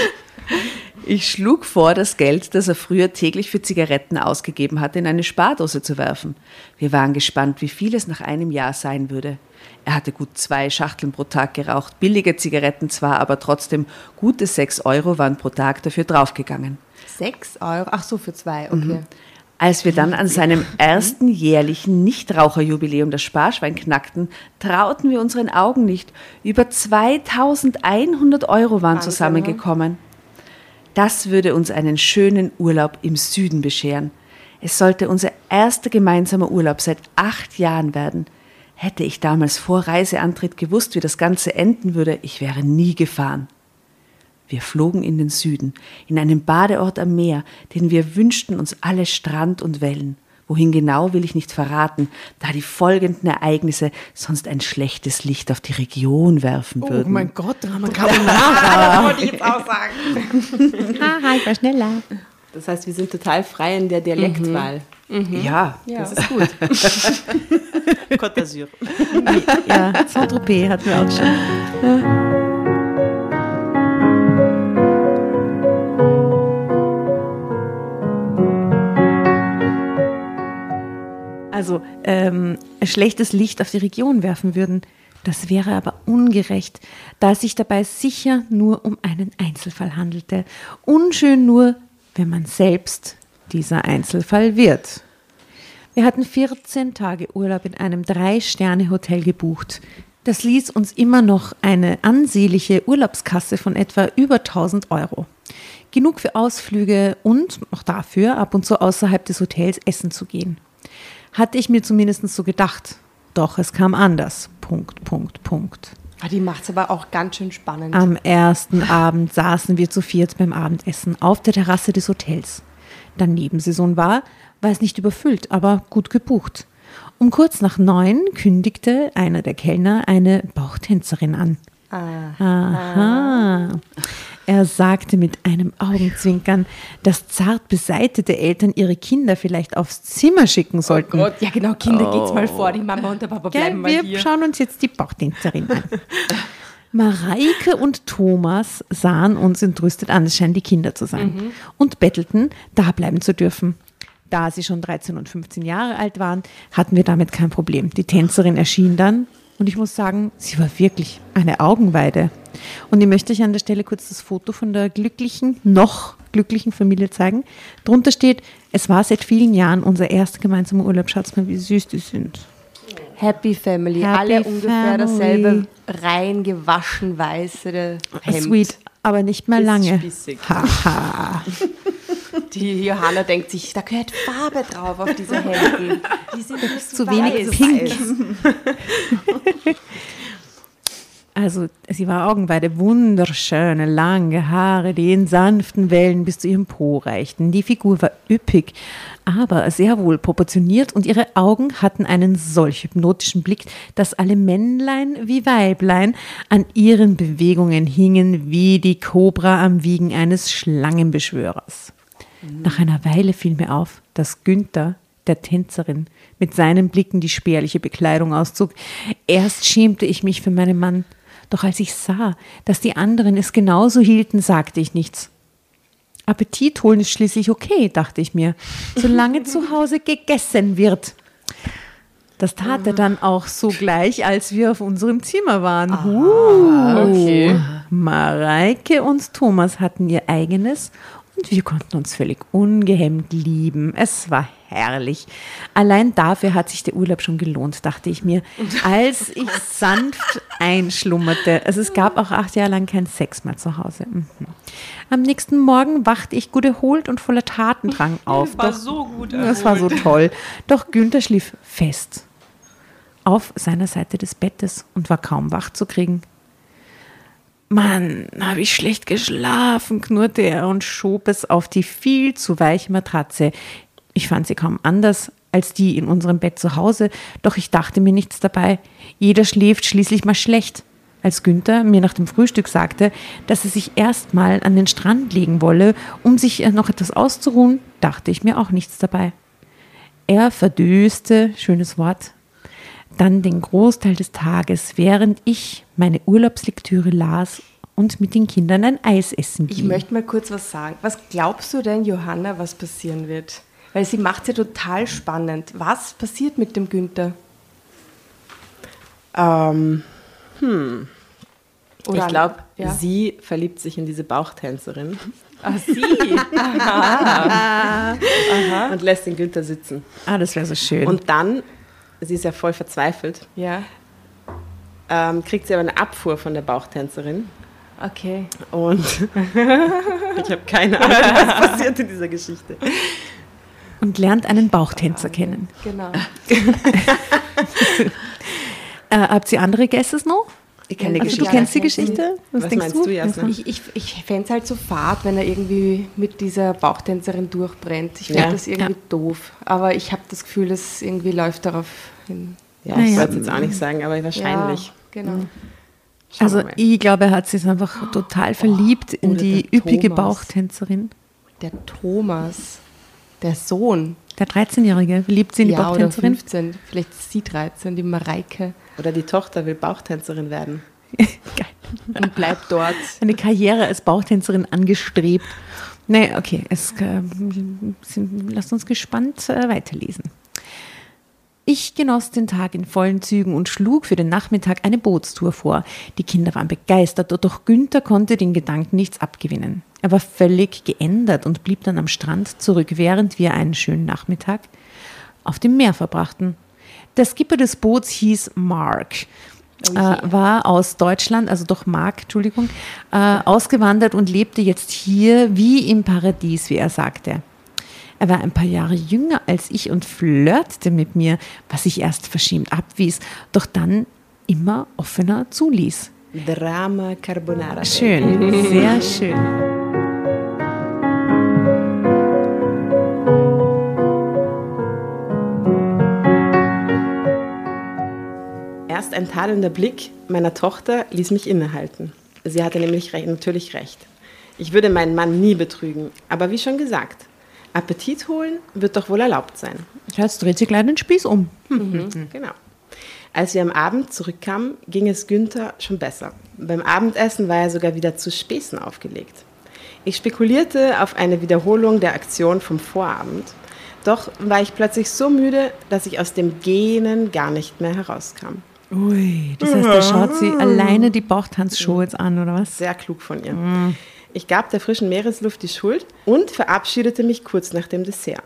Ich schlug vor, das Geld, das er früher täglich für Zigaretten ausgegeben hatte, in eine Spardose zu werfen. Wir waren gespannt, wie viel es nach einem Jahr sein würde. Er hatte gut zwei Schachteln pro Tag geraucht, billige Zigaretten zwar, aber trotzdem gute sechs Euro waren pro Tag dafür draufgegangen. Sechs Euro? Ach so, für zwei, okay. Als wir dann an seinem ersten jährlichen Nichtraucherjubiläum das Sparschwein knackten, trauten wir unseren Augen nicht. Über 2100 Euro waren Wahnsinn, zusammengekommen. Das würde uns einen schönen Urlaub im Süden bescheren. Es sollte unser erster gemeinsamer Urlaub seit acht Jahren werden. Hätte ich damals vor Reiseantritt gewusst, wie das Ganze enden würde, ich wäre nie gefahren. Wir flogen in den Süden, in einen Badeort am Meer, den wir wünschten uns alle Strand und Wellen. Wohin genau will ich nicht verraten, da die folgenden Ereignisse sonst ein schlechtes Licht auf die Region werfen Oh würden. mein Gott, Drama Carbonara. wollte ich jetzt auch sagen. Haha, ich war schneller. Das heißt, wir sind total frei in der Dialektwahl. Ja, Das ist gut. Côte d'Azur. Ja, Saint-Tropez hatten wir auch schon. Also ähm, schlechtes Licht auf die Region werfen würden. Das wäre aber ungerecht, da es sich dabei sicher nur um einen Einzelfall handelte. Unschön nur, wenn man selbst dieser Einzelfall wird. Wir hatten 14 Tage Urlaub in einem Drei-Sterne-Hotel gebucht. Das ließ uns immer noch eine ansehnliche Urlaubskasse von etwa über 1000 Euro. Genug für Ausflüge und auch dafür, ab und zu außerhalb des Hotels essen zu gehen. Hatte ich mir zumindest so gedacht. Doch es kam anders. Punkt, Punkt, Punkt. Ah, Die macht es aber auch ganz schön spannend. Am ersten Abend saßen wir zu viert beim Abendessen auf der Terrasse des Hotels. Da Nebensaison war, war es nicht überfüllt, aber gut gebucht. Um kurz nach neun kündigte einer der Kellner eine Bauchtänzerin an. Aha. Er sagte mit einem Augenzwinkern, dass zart beseitete Eltern ihre Kinder vielleicht aufs Zimmer schicken sollten. Gott, ja genau, Kinder, geht's mal vor, die Mama und der Papa Gell, bleiben mal wir hier. schauen uns jetzt die Bauchtänzerin an. Mareike und Thomas sahen uns entrüstet an, es scheinen die Kinder zu sein, und bettelten, da bleiben zu dürfen. Da sie schon 13 und 15 Jahre alt waren, hatten wir damit kein Problem. Die Tänzerin erschien dann und ich muss sagen, sie war wirklich eine Augenweide. Und ich möchte euch an der Stelle kurz das Foto von der glücklichen, noch glücklichen Familie zeigen. Drunter steht, es war seit vielen Jahren unser erster gemeinsamer Urlaub. Schaut mal, wie süß die sind. Happy Family, Happy alle ungefähr Family. dasselbe rein gewaschen weiße Hemd. Sweet, aber nicht mehr lange. Haha. Die Johanna denkt sich, da gehört Farbe drauf auf diese Hemden. Die sind Zu wenig pink. Also, sie war Augenweide, wunderschöne, lange Haare, die in sanften Wellen bis zu ihrem Po reichten. Die Figur war üppig, aber sehr wohl proportioniert und ihre Augen hatten einen solch hypnotischen Blick, dass alle Männlein wie Weiblein an ihren Bewegungen hingen wie die Kobra am Wiegen eines Schlangenbeschwörers. Nach einer Weile fiel mir auf, dass Günther, der Tänzerin, mit seinen Blicken die spärliche Bekleidung auszog. Erst schämte ich mich für meinen Mann, doch als ich sah, dass die anderen es genauso hielten, sagte ich nichts. Appetit holen ist schließlich okay, dachte ich mir, solange zu Hause gegessen wird. Das tat er dann auch sogleich, als wir auf unserem Zimmer waren. Uh, okay. Mareike und Thomas hatten ihr eigenes und wir konnten uns völlig ungehemmt lieben. Es war herrlich. Allein dafür hat sich der Urlaub schon gelohnt, dachte ich mir, als ich sanft einschlummerte. Also es gab auch acht Jahre lang keinen Sex mehr zu Hause. Mhm. Am nächsten Morgen wachte ich gut erholt und voller Tatendrang auf. war Doch- so gut Das war so toll. Doch Günther schlief fest auf seiner Seite des Bettes und war kaum wach zu kriegen. Mann, habe ich schlecht geschlafen, knurrte er und schob es auf die viel zu weiche Matratze. Ich fand sie kaum anders als die in unserem Bett zu Hause, doch ich dachte mir nichts dabei. Jeder schläft schließlich mal schlecht. Als Günther mir nach dem Frühstück sagte, dass er sich erstmal an den Strand legen wolle, um sich äh, noch etwas auszuruhen, dachte ich mir auch nichts dabei. Er verdöste, schönes Wort, dann den Großteil des Tages, während ich meine Urlaubslektüre las und mit den Kindern ein Eis essen Ich ging. möchte mal kurz was sagen. Was glaubst du denn, Johanna, was passieren wird? Weil sie macht es ja total spannend. Was passiert mit dem Günther? Ähm, Oder ich glaube, ja. sie verliebt sich in diese Bauchtänzerin Ah, sie. und lässt den Günther sitzen. ah, das wäre so schön. Und dann, sie ist ja voll verzweifelt, ja, ähm, kriegt sie aber eine Abfuhr von der Bauchtänzerin. okay. Und ich habe keine Ahnung, was passiert in dieser Geschichte. Und lernt einen Bauchtänzer kennen. Genau. Äh, habt ihr andere Guesses noch? Ich kenne die Also du Geschichte. kennst die Geschichte? Was meinst du, Jasna? Ich, ich, ich fände es halt so fad, wenn er irgendwie mit dieser Bauchtänzerin durchbrennt. Ich finde Ja. das irgendwie Ja. doof. Aber ich habe das Gefühl, es irgendwie läuft darauf hin. Ja, ich wollte es jetzt auch nicht sagen, aber wahrscheinlich. Ja, genau. Schauen Also ich glaube, er hat sich einfach total verliebt in oder die üppige Thomas. Bauchtänzerin. Der Thomas, der Sohn. Der 13-Jährige verliebt sich in die ja, oder Bauchtänzerin. 15. Vielleicht ist sie 13, die Mareike. Oder die Tochter will Bauchtänzerin werden. Geil. Und bleibt dort. Eine Karriere als Bauchtänzerin angestrebt. Nee, okay, es, äh, sind, lasst uns gespannt äh, weiterlesen. Ich genoss den Tag in vollen Zügen und schlug für den Nachmittag eine Bootstour vor. Die Kinder waren begeistert, doch Günther konnte den Gedanken nichts abgewinnen. Er war völlig geändert und blieb dann am Strand zurück, während wir einen schönen Nachmittag auf dem Meer verbrachten. Der Skipper des Boots hieß Mark, äh, war aus Deutschland, also doch Mark, Entschuldigung, äh, ausgewandert und lebte jetzt hier wie im Paradies, wie er sagte. Er war ein paar Jahre jünger als ich und flirtete mit mir, was ich erst verschämt abwies, doch dann immer offener zuließ. Drama Carbonara. Schön, sehr schön. Erst ein tadelnder Blick meiner Tochter ließ mich innehalten. Sie hatte nämlich recht, natürlich recht. Ich würde meinen Mann nie betrügen, aber wie schon gesagt, Appetit holen wird doch wohl erlaubt sein. Jetzt dreht sich gleich den Spieß um. Genau. Als wir am Abend zurückkamen, ging es Günther schon besser. Beim Abendessen war er sogar wieder zu Späßen aufgelegt. Ich spekulierte auf eine Wiederholung der Aktion vom Vorabend, doch war ich plötzlich so müde, dass ich aus dem Gähnen gar nicht mehr herauskam. Ui, das heißt, er schaut sie alleine die Bauchtanzshow jetzt an, oder was? Sehr klug von ihr. Ich gab der frischen Meeresluft die Schuld und verabschiedete mich kurz nach dem Dessert.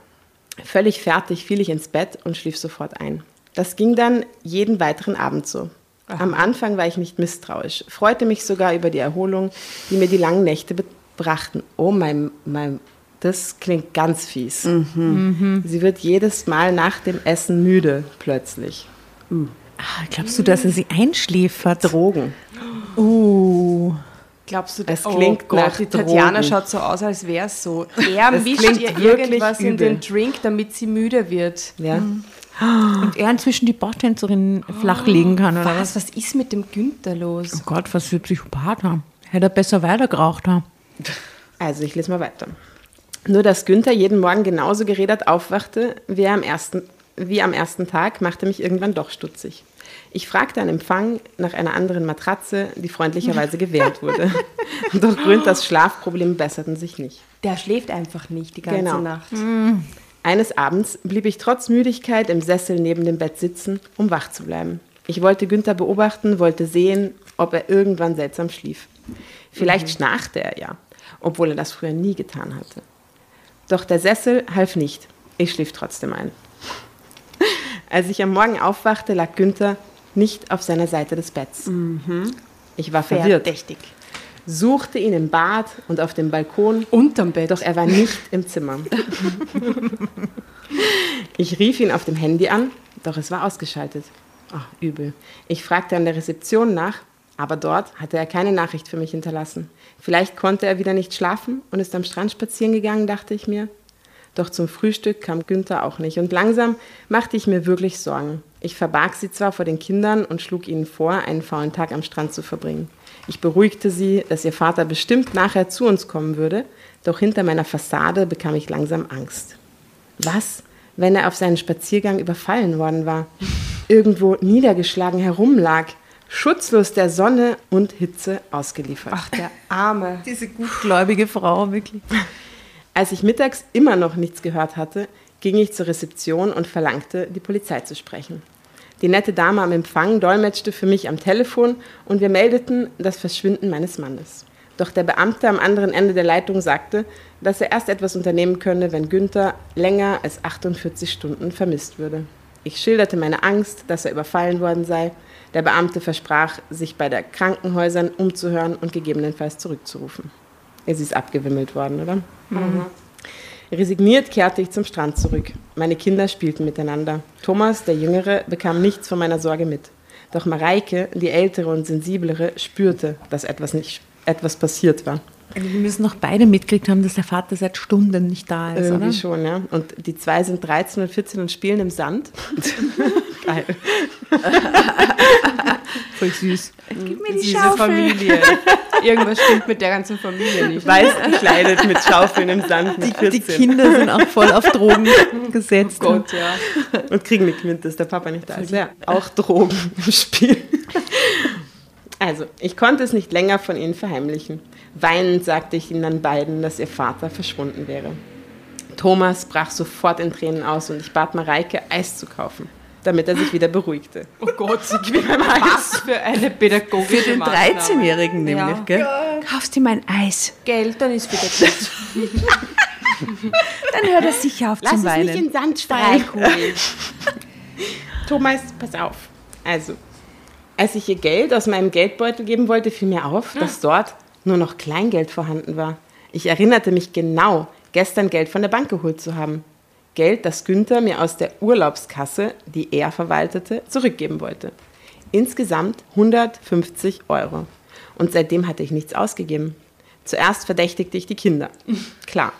Völlig fertig fiel ich ins Bett und schlief sofort ein. Das ging dann jeden weiteren Abend so. Am Anfang war ich nicht misstrauisch, freute mich sogar über die Erholung, die mir die langen Nächte brachten. Oh mein, mein, das klingt ganz fies. Sie wird jedes Mal nach dem Essen müde, plötzlich. Ah, glaubst du, dass er sie einschläfert? Drogen. Oh. Glaubst du, Es oh klingt Gott, nach die Tatjana Drogen. schaut so aus, als wäre es so. Er Es mischt ihr irgendwas in übel. den Drink, damit sie müde wird. Ja. Und er inzwischen die Bauchtänzerin flachlegen kann, oder was? Was, ist mit dem Günther los? Oh Gott, was für ein Psychopath haben. Hätte er besser weitergeraucht haben. Also, ich lese mal weiter. Nur, dass Günther jeden Morgen genauso geredet aufwachte wie, am ersten, wie am ersten Tag, machte mich irgendwann doch stutzig. Ich fragte an Empfang nach einer anderen Matratze, die freundlicherweise gewährt wurde. Doch Günthers Schlafprobleme besserten sich nicht. Der schläft einfach nicht die ganze Genau. Nacht. Eines Abends blieb ich trotz Müdigkeit im Sessel neben dem Bett sitzen, um wach zu bleiben. Ich wollte Günther beobachten, wollte sehen, ob er irgendwann seltsam schlief. Vielleicht schnarchte er ja, obwohl er das früher nie getan hatte. Doch der Sessel half nicht. Ich schlief trotzdem ein. Als ich am Morgen aufwachte, lag Günther nicht auf seiner Seite des Betts. Ich war verwirrt, Verdächtig. suchte ihn im Bad und auf dem Balkon Unterm Bett. doch er war nicht im Zimmer. Ich rief ihn auf dem Handy an, doch es war ausgeschaltet. Ach, übel. Ich fragte an der Rezeption nach, aber dort hatte er keine Nachricht für mich hinterlassen. Vielleicht konnte er wieder nicht schlafen und ist am Strand spazieren gegangen, dachte ich mir. Doch zum Frühstück kam Günther auch nicht und langsam machte ich mir wirklich Sorgen. Ich verbarg sie zwar vor den Kindern und schlug ihnen vor, einen faulen Tag am Strand zu verbringen. Ich beruhigte sie, dass ihr Vater bestimmt nachher zu uns kommen würde, doch hinter meiner Fassade bekam ich langsam Angst. Was, wenn er auf seinen Spaziergang überfallen worden war? irgendwo niedergeschlagen herumlag, schutzlos der Sonne und Hitze ausgeliefert. Ach, der Arme. Diese gutgläubige Frau, wirklich. Als ich mittags immer noch nichts gehört hatte, ging ich zur Rezeption und verlangte, die Polizei zu sprechen. Die nette Dame am Empfang dolmetschte für mich am Telefon und wir meldeten das Verschwinden meines Mannes. Doch der Beamte am anderen Ende der Leitung sagte, dass er erst etwas unternehmen könne, wenn Günther länger als 48 Stunden vermisst würde. Ich schilderte meine Angst, dass er überfallen worden sei. Der Beamte versprach, sich bei der Krankenhäusern umzuhören und gegebenenfalls zurückzurufen. Es ist abgewimmelt worden, oder? Mhm. Resigniert kehrte ich zum Strand zurück. Meine Kinder spielten miteinander. Thomas, der Jüngere, bekam nichts von meiner Sorge mit. Doch Mareike, die Ältere und Sensiblere, spürte, dass etwas, nicht, etwas passiert war. Also wir müssen noch beide mitgekriegt haben, dass der Vater seit Stunden nicht da ist, Irgendwie oder? schon, ja. Und die zwei sind 13 und 14 und spielen im Sand. Geil. Voll süß. Gib mir die Diese Familie. Irgendwas stimmt mit der ganzen Familie nicht. Weiß gekleidet mit Schaufeln im Sand mit Die, 14. die Kinder sind auch voll auf Drogen gesetzt. Oh Gott, ja. Und kriegen mit mit, dass der Papa nicht da ist. Ja, auch Drogen im Spiel. Also, ich konnte es nicht länger von ihnen verheimlichen. Weinend sagte ich ihnen dann beiden, dass ihr Vater verschwunden wäre. Thomas brach sofort in Tränen aus und ich bat Mareike, Eis zu kaufen, damit er sich wieder beruhigte. Oh Gott, sie gibt beim Was für eine pädagogische Für den Maßnahme. 13-Jährigen nämlich, Ja. gell? Kaufst dir mein Eis. Geld, dann ist wieder gut. Dann hört er sicher auf zum Weinen. Sand streichen. Thomas, pass auf. Also, als ich ihr Geld aus meinem Geldbeutel geben wollte, fiel mir auf, dass dort nur noch Kleingeld vorhanden war. Ich erinnerte mich genau, gestern Geld von der Bank geholt zu haben. Geld, das Günther mir aus der Urlaubskasse, die er verwaltete, zurückgeben wollte. Insgesamt 150 Euro. Und seitdem hatte ich nichts ausgegeben. Zuerst verdächtigte ich die Kinder. Klar.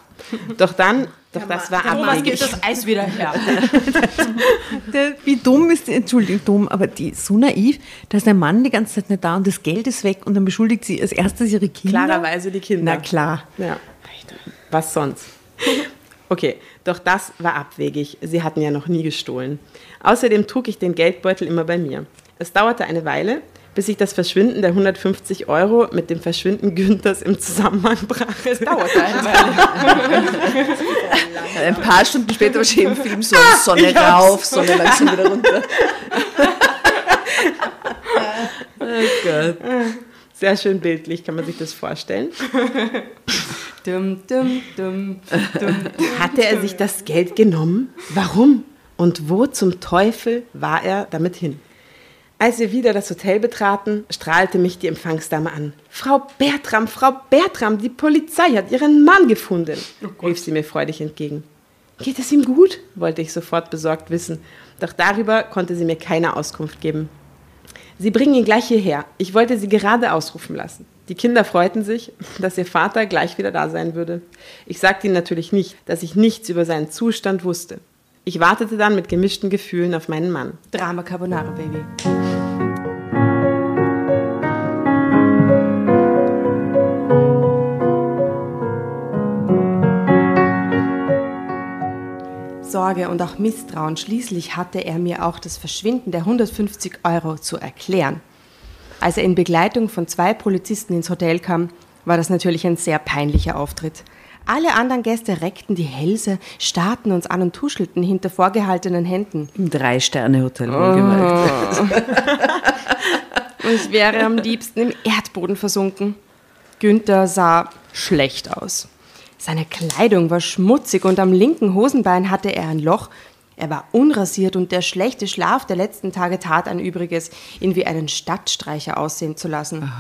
Doch dann, doch das war Thomas abwegig. gibt das Eis wieder her. Wie dumm ist die, Entschuldigung, dumm, aber die so naiv, dass der Mann die ganze Zeit nicht da und das Geld ist weg und dann beschuldigt sie als erstes ihre Kinder. Klarerweise die Kinder. Na klar. Ja. Was sonst? Okay, doch das war abwegig. Sie hatten ja noch nie gestohlen. Außerdem trug ich den Geldbeutel immer bei mir. Es dauerte eine Weile, bis ich das Verschwinden der 150 Euro mit dem Verschwinden Günthers im Zusammenhang brachte. Es Dauert eine Weile. Ein paar Stunden später wahrscheinlich im Film so Sonne rauf, Sonne langsam wieder runter. oh Gott. Sehr schön bildlich, kann man sich das vorstellen. Dum, dum, dum, dum. Hatte er sich das Geld genommen? Warum? Und wo zum Teufel war er damit hin? Als wir wieder das Hotel betraten, strahlte mich die Empfangsdame an. Frau Bertram, Frau Bertram, die Polizei hat ihren Mann gefunden, rief sie mir freudig entgegen. Geht es ihm gut? wollte ich sofort besorgt wissen, doch darüber konnte sie mir keine Auskunft geben. Sie bringen ihn gleich hierher. Ich wollte sie gerade ausrufen lassen. Die Kinder freuten sich, dass ihr Vater gleich wieder da sein würde. Ich sagte ihnen natürlich nicht, dass ich nichts über seinen Zustand wusste. Ich wartete dann mit gemischten Gefühlen auf meinen Mann. Drama Carbonara, Baby. Sorge und auch Misstrauen. Schließlich hatte er mir auch das Verschwinden der 150 Euro zu erklären. Als er in Begleitung von zwei Polizisten ins Hotel kam, war das natürlich ein sehr peinlicher Auftritt. Alle anderen Gäste reckten die Hälse, starrten uns an und tuschelten hinter vorgehaltenen Händen. Im Drei-Sterne-Hotel, wohlgemerkt. Und ich wäre am liebsten im Erdboden versunken. Günther sah schlecht aus. Seine Kleidung war schmutzig und am linken Hosenbein hatte er ein Loch. Er war unrasiert und der schlechte Schlaf der letzten Tage tat ein Übriges, ihn wie einen Stadtstreicher aussehen zu lassen.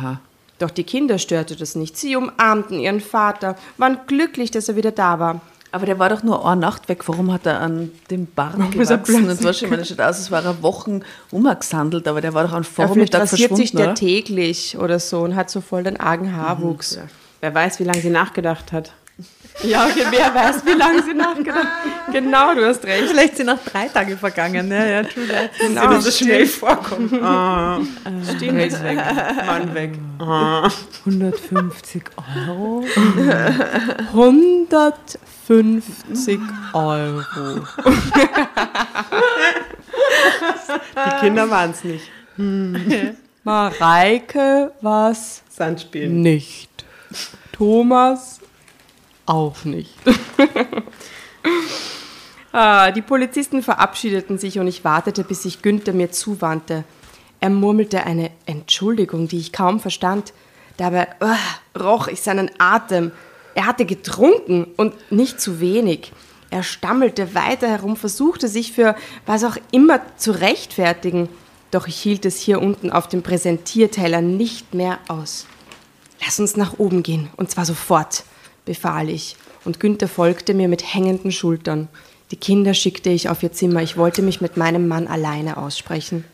Doch die Kinder störte das nicht. Sie umarmten ihren Vater, waren glücklich, dass er wieder da war. Aber der war doch nur eine Nacht weg. Warum hat er an dem ist er gewachsen? Und wahrscheinlich meine, schaut aus, als war er Wochen umgesammelt, aber der war doch am Ja, Vormittag rasiert verschwunden, sich der oder? täglich oder so und hat so voll den argen Haarwuchs. Wer weiß, wie lange sie nachgedacht hat. Ja, okay, wer weiß, wie lange sie nachgedacht Genau, du hast recht. Vielleicht sind noch drei Tage vergangen. Ja, ja, true that. Genau. so schnell vorkommt. Ah, Stimmt. weg. Mann weg. 150 Euro. 150 Euro. Die Kinder waren es nicht. Mareike war's Sandspielen. nicht. Thomas auch nicht. ah, die Polizisten verabschiedeten sich und ich wartete, bis sich Günther mir zuwandte. Er murmelte eine Entschuldigung, die ich kaum verstand. Dabei uh, roch ich seinen Atem. Er hatte getrunken und nicht zu wenig. Er stammelte weiter herum, versuchte sich für was auch immer zu rechtfertigen. Doch ich hielt es hier unten auf dem Präsentierteller nicht mehr aus. Lass uns nach oben gehen, und zwar sofort, befahl ich, und Günther folgte mir mit hängenden Schultern. Die Kinder schickte ich auf ihr Zimmer, ich wollte mich mit meinem Mann alleine aussprechen.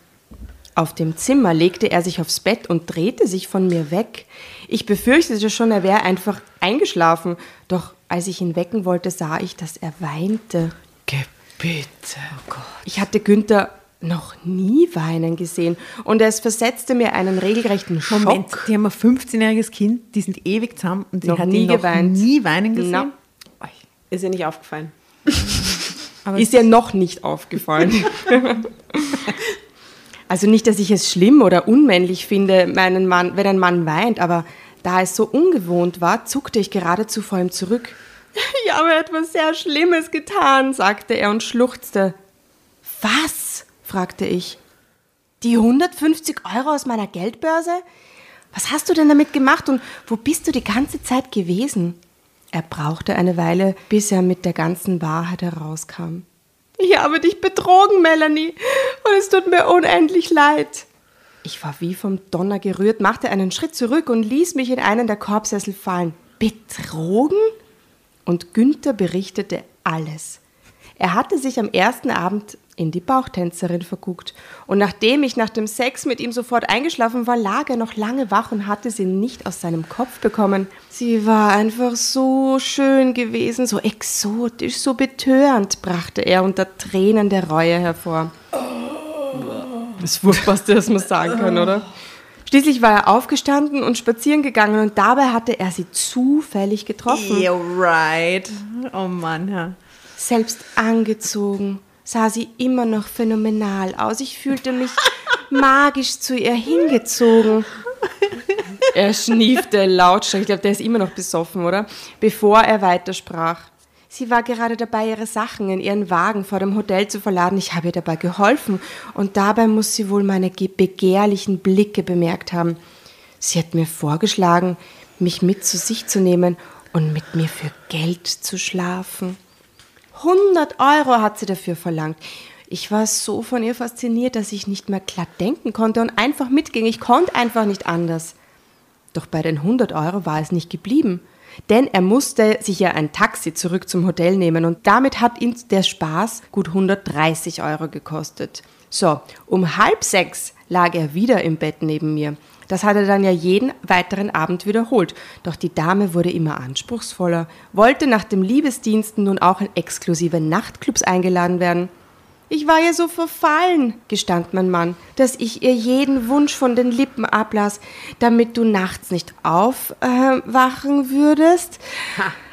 Auf dem Zimmer legte er sich aufs Bett und drehte sich von mir weg. Ich befürchtete schon, er wäre einfach eingeschlafen, doch als ich ihn wecken wollte, sah ich, dass er weinte. Gebitte. Oh Gott. Ich hatte Günther noch nie weinen gesehen und es versetzte mir einen regelrechten Schock. Moment, die haben ein 15-jähriges Kind, die sind ewig zusammen und die Noch hat nie noch geweint. nie weinen gesehen. Na. Ist ihr nicht aufgefallen? Aber Ist ja noch nicht aufgefallen. also nicht, dass ich es schlimm oder unmännlich finde, meinen Mann, wenn ein Mann weint, aber da es so ungewohnt war, zuckte ich geradezu vor ihm zurück. Ich habe etwas sehr Schlimmes getan, sagte er und schluchzte. Was? Fragte ich. Die 150 Euro aus meiner Geldbörse? Was hast du denn damit gemacht und wo bist du die ganze Zeit gewesen? Er brauchte eine Weile, bis er mit der ganzen Wahrheit herauskam. Ich habe dich betrogen, Melanie, und es tut mir unendlich leid. Ich war wie vom Donner gerührt, machte einen Schritt zurück und ließ mich in einen der Korbsessel fallen. Betrogen? Und Günther berichtete alles. Er hatte sich am ersten Abend in die Bauchtänzerin verguckt. Und nachdem ich nach dem Sex mit ihm sofort eingeschlafen war, lag er noch lange wach und hatte sie nicht aus seinem Kopf bekommen. Sie war einfach so schön gewesen, so exotisch, so betörend, brachte er unter Tränen der Reue hervor. Das Furchtbarste, das man sagen kann, oder? Schließlich war er aufgestanden und spazieren gegangen und dabei hatte er sie zufällig getroffen. Yeah, right. Oh Mann, ja. Selbst angezogen sah sie immer noch phänomenal aus. Ich fühlte mich magisch zu ihr hingezogen. Er schniefte lautstark. Ich glaube, der ist immer noch besoffen, oder? Bevor er weitersprach. Sie war gerade dabei, ihre Sachen in ihren Wagen vor dem Hotel zu verladen. Ich habe ihr dabei geholfen und dabei muss sie wohl meine ge- begehrlichen Blicke bemerkt haben. Sie hat mir vorgeschlagen, mich mit zu sich zu nehmen und mit mir für Geld zu schlafen. 100 Euro hat sie dafür verlangt. Ich war so von ihr fasziniert, dass ich nicht mehr glatt denken konnte und einfach mitging. Ich konnte einfach nicht anders. Doch bei den 100 Euro war es nicht geblieben. Denn er musste sich ja ein Taxi zurück zum Hotel nehmen und damit hat ihn der Spaß gut 130 Euro gekostet. So, um halb sechs lag er wieder im Bett neben mir. Das hat er dann ja jeden weiteren Abend wiederholt. Doch die Dame wurde immer anspruchsvoller, wollte nach dem Liebesdiensten nun auch in exklusive Nachtclubs eingeladen werden. Ich war ihr so verfallen, gestand mein Mann, dass ich ihr jeden Wunsch von den Lippen ablas, damit du nachts nicht aufwachen würdest.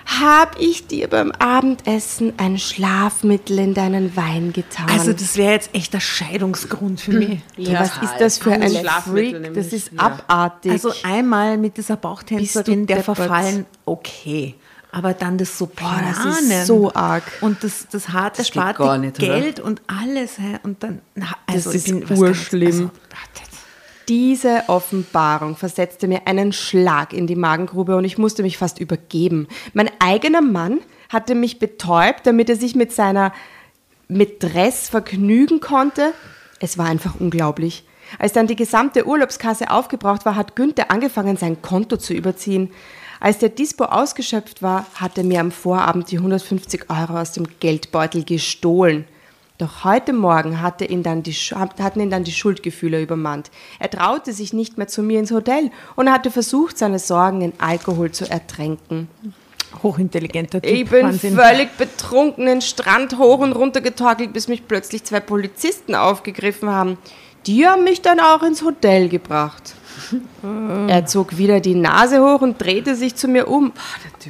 Hab ich dir beim Abendessen ein Schlafmittel in deinen Wein getan? Also das wäre jetzt echt der Scheidungsgrund für mich. Ja, was ist das für ein Schlafmittel Freak? Das ist ja. abartig. Also einmal mit dieser Bauchtänzerin, der deppert? verfallen, okay. Aber dann das so Boah, das ist so arg. Und das, das harte, Das gar nicht, oder? Geld und alles. Und dann, na, also Das ist bin, urschlimm. Also, Diese Offenbarung versetzte mir einen Schlag in die Magengrube und ich musste mich fast übergeben. Mein eigener Mann hatte mich betäubt, damit er sich mit seiner Mätresse vergnügen konnte. Es war einfach unglaublich. Als dann die gesamte Urlaubskasse aufgebraucht war, hat Günther angefangen, sein Konto zu überziehen. Als der Dispo ausgeschöpft war, hat er mir am Vorabend die 150 Euro aus dem Geldbeutel gestohlen. Doch heute Morgen hatte ihn dann die, hatten ihn dann die Schuldgefühle übermannt. Er traute sich nicht mehr zu mir ins Hotel und hatte versucht, seine Sorgen in Alkohol zu ertränken. Hochintelligenter Typ. Ich bin Wahnsinn. völlig betrunken den Strand hoch und runter getorkelt, bis mich plötzlich zwei Polizisten aufgegriffen haben. Die haben mich dann auch ins Hotel gebracht. Er zog wieder die Nase hoch und drehte sich zu mir um.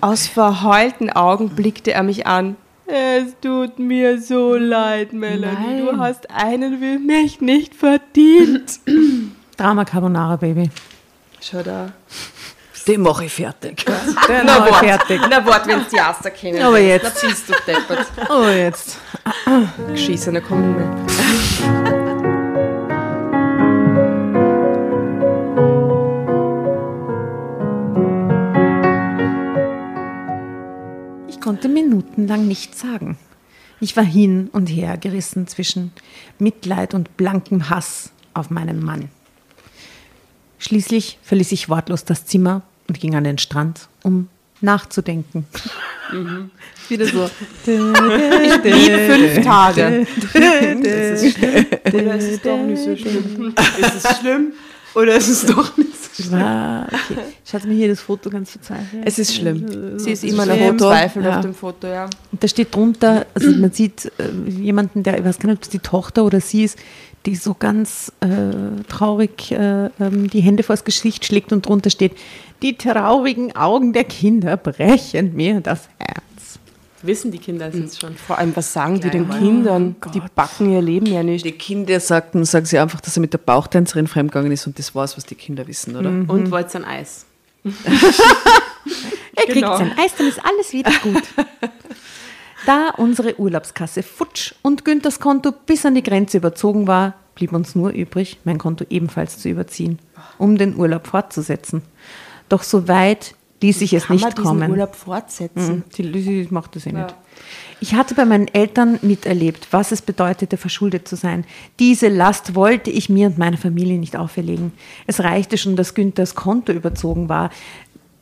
Aus verheulten Augen blickte er mich an. Es tut mir so leid, Melanie. Nein. Du hast einen wie mich nicht verdient. Drama Carbonara, Baby. Schau da. Den mache ich fertig. Den habe ich fertig. Na, warte, wenn die Aster kennen. Aber jetzt. Na, ziehst du deppert. Oh, jetzt. Geschissene Kommune. Konnte minutenlang nichts sagen. Ich war hin und her gerissen zwischen Mitleid und blankem Hass auf meinen Mann. Schließlich verließ ich wortlos das Zimmer und ging an den Strand, um nachzudenken. Wieder so. Lieb fünf Tage. Ist schlimm. Oder ist es doch nicht so schlimm? Ist es schlimm? Oder ist es doch nicht so War, okay. Schaut mir hier das Foto ganz verzeichnet. Es ist schlimm. Sie ist immer noch verzweifelt Ja. auf dem Foto, ja. Und da steht drunter, also man sieht äh, jemanden, der, ich weiß gar nicht, ob es die Tochter oder sie ist, die so ganz äh, traurig äh, ähm, die Hände vors Gesicht schlägt und drunter steht, die traurigen Augen der Kinder brechen mir das Herz. Wissen die Kinder es jetzt schon? Vor allem, was sagen die den Geil. Kindern? Die backen ihr Leben ja nicht. Die Kinder sagten, sagen sie einfach, dass er mit der Bauchtänzerin fremdgegangen ist und das war's, was die Kinder wissen, oder? Und wollt ein Eis? Er kriegt Genau. sein Eis, dann ist alles wieder gut. Da unsere Urlaubskasse futsch und Günthers Konto bis an die Grenze überzogen war, blieb uns nur übrig, mein Konto ebenfalls zu überziehen, um den Urlaub fortzusetzen. Doch so weit ließ ich es Kann man nicht diesen kommen. Urlaub fortsetzen? Mhm, Die Lüsi macht das eh nicht. Ich hatte bei meinen Eltern miterlebt, was es bedeutete, verschuldet zu sein. Diese Last wollte ich mir und meiner Familie nicht auferlegen. Es reichte schon, dass Günthers Konto überzogen war.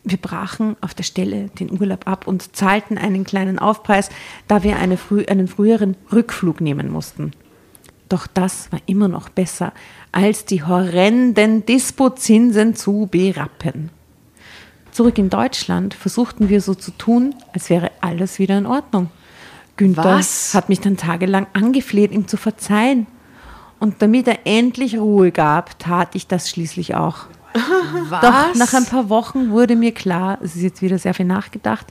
Wir brachen auf der Stelle den Urlaub ab und zahlten einen kleinen Aufpreis, da wir eine frü einen früheren Rückflug nehmen mussten. Doch das war immer noch besser, als die horrenden Dispozinsen zu berappen. Zurück in Deutschland versuchten wir so zu tun, als wäre alles wieder in Ordnung. Günther Was? hat mich dann tagelang angefleht, ihm zu verzeihen. Und damit er endlich Ruhe gab, tat ich das schließlich auch. Doch nach ein paar Wochen wurde mir klar, es ist jetzt wieder sehr viel nachgedacht,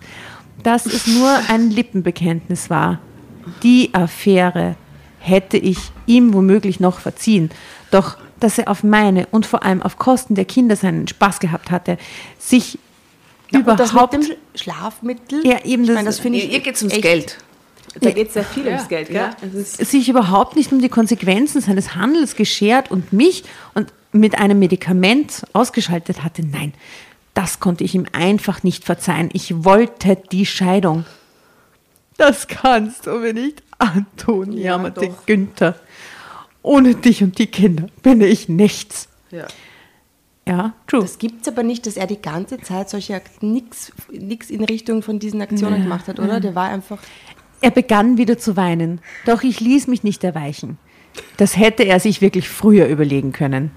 dass es nur ein Lippenbekenntnis war. Die Affäre hätte ich ihm womöglich noch verziehen. Doch dass er auf meine und vor allem auf Kosten der Kinder seinen Spaß gehabt hatte, sich Und das überhaupt mit dem Schlafmittel? Ja, eben, ich das- meine, das finde ich Ihr geht's ums echt- Geld. Da geht es sehr viel ums Geld, gell? Es ist sich überhaupt nicht um die Konsequenzen seines Handels geschert und mich und mit einem Medikament ausgeschaltet hatte. Nein, das konnte ich ihm einfach nicht verzeihen. Ich wollte die Scheidung. Das kannst du mir nicht antun, Ja, jammerte doch. Günther. Ohne dich und die Kinder bin ich nichts. Ja. Ja, true. Das gibt es aber nicht, dass er die ganze Zeit solche nichts nix in Richtung von diesen Aktionen gemacht hat, oder? Der war einfach. Er begann wieder zu weinen, doch ich ließ mich nicht erweichen. Das hätte er sich wirklich früher überlegen können.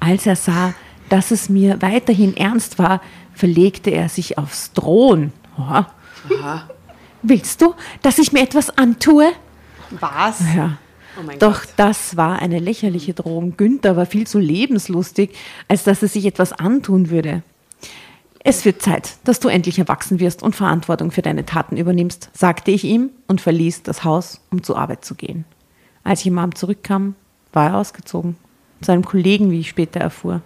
Als er sah, dass es mir weiterhin ernst war, verlegte er sich aufs Drohen. Oha. Willst du, dass ich mir etwas antue? Was? Ja. Oh Doch Gott. das war eine lächerliche Drohung. Günther war viel zu lebenslustig, als dass er sich etwas antun würde. Es wird Zeit, dass du endlich erwachsen wirst und Verantwortung für deine Taten übernimmst, sagte ich ihm und verließ das Haus, um zur Arbeit zu gehen. Als ich am Abend zurückkam, war er ausgezogen. Zu einem Kollegen, wie ich später erfuhr.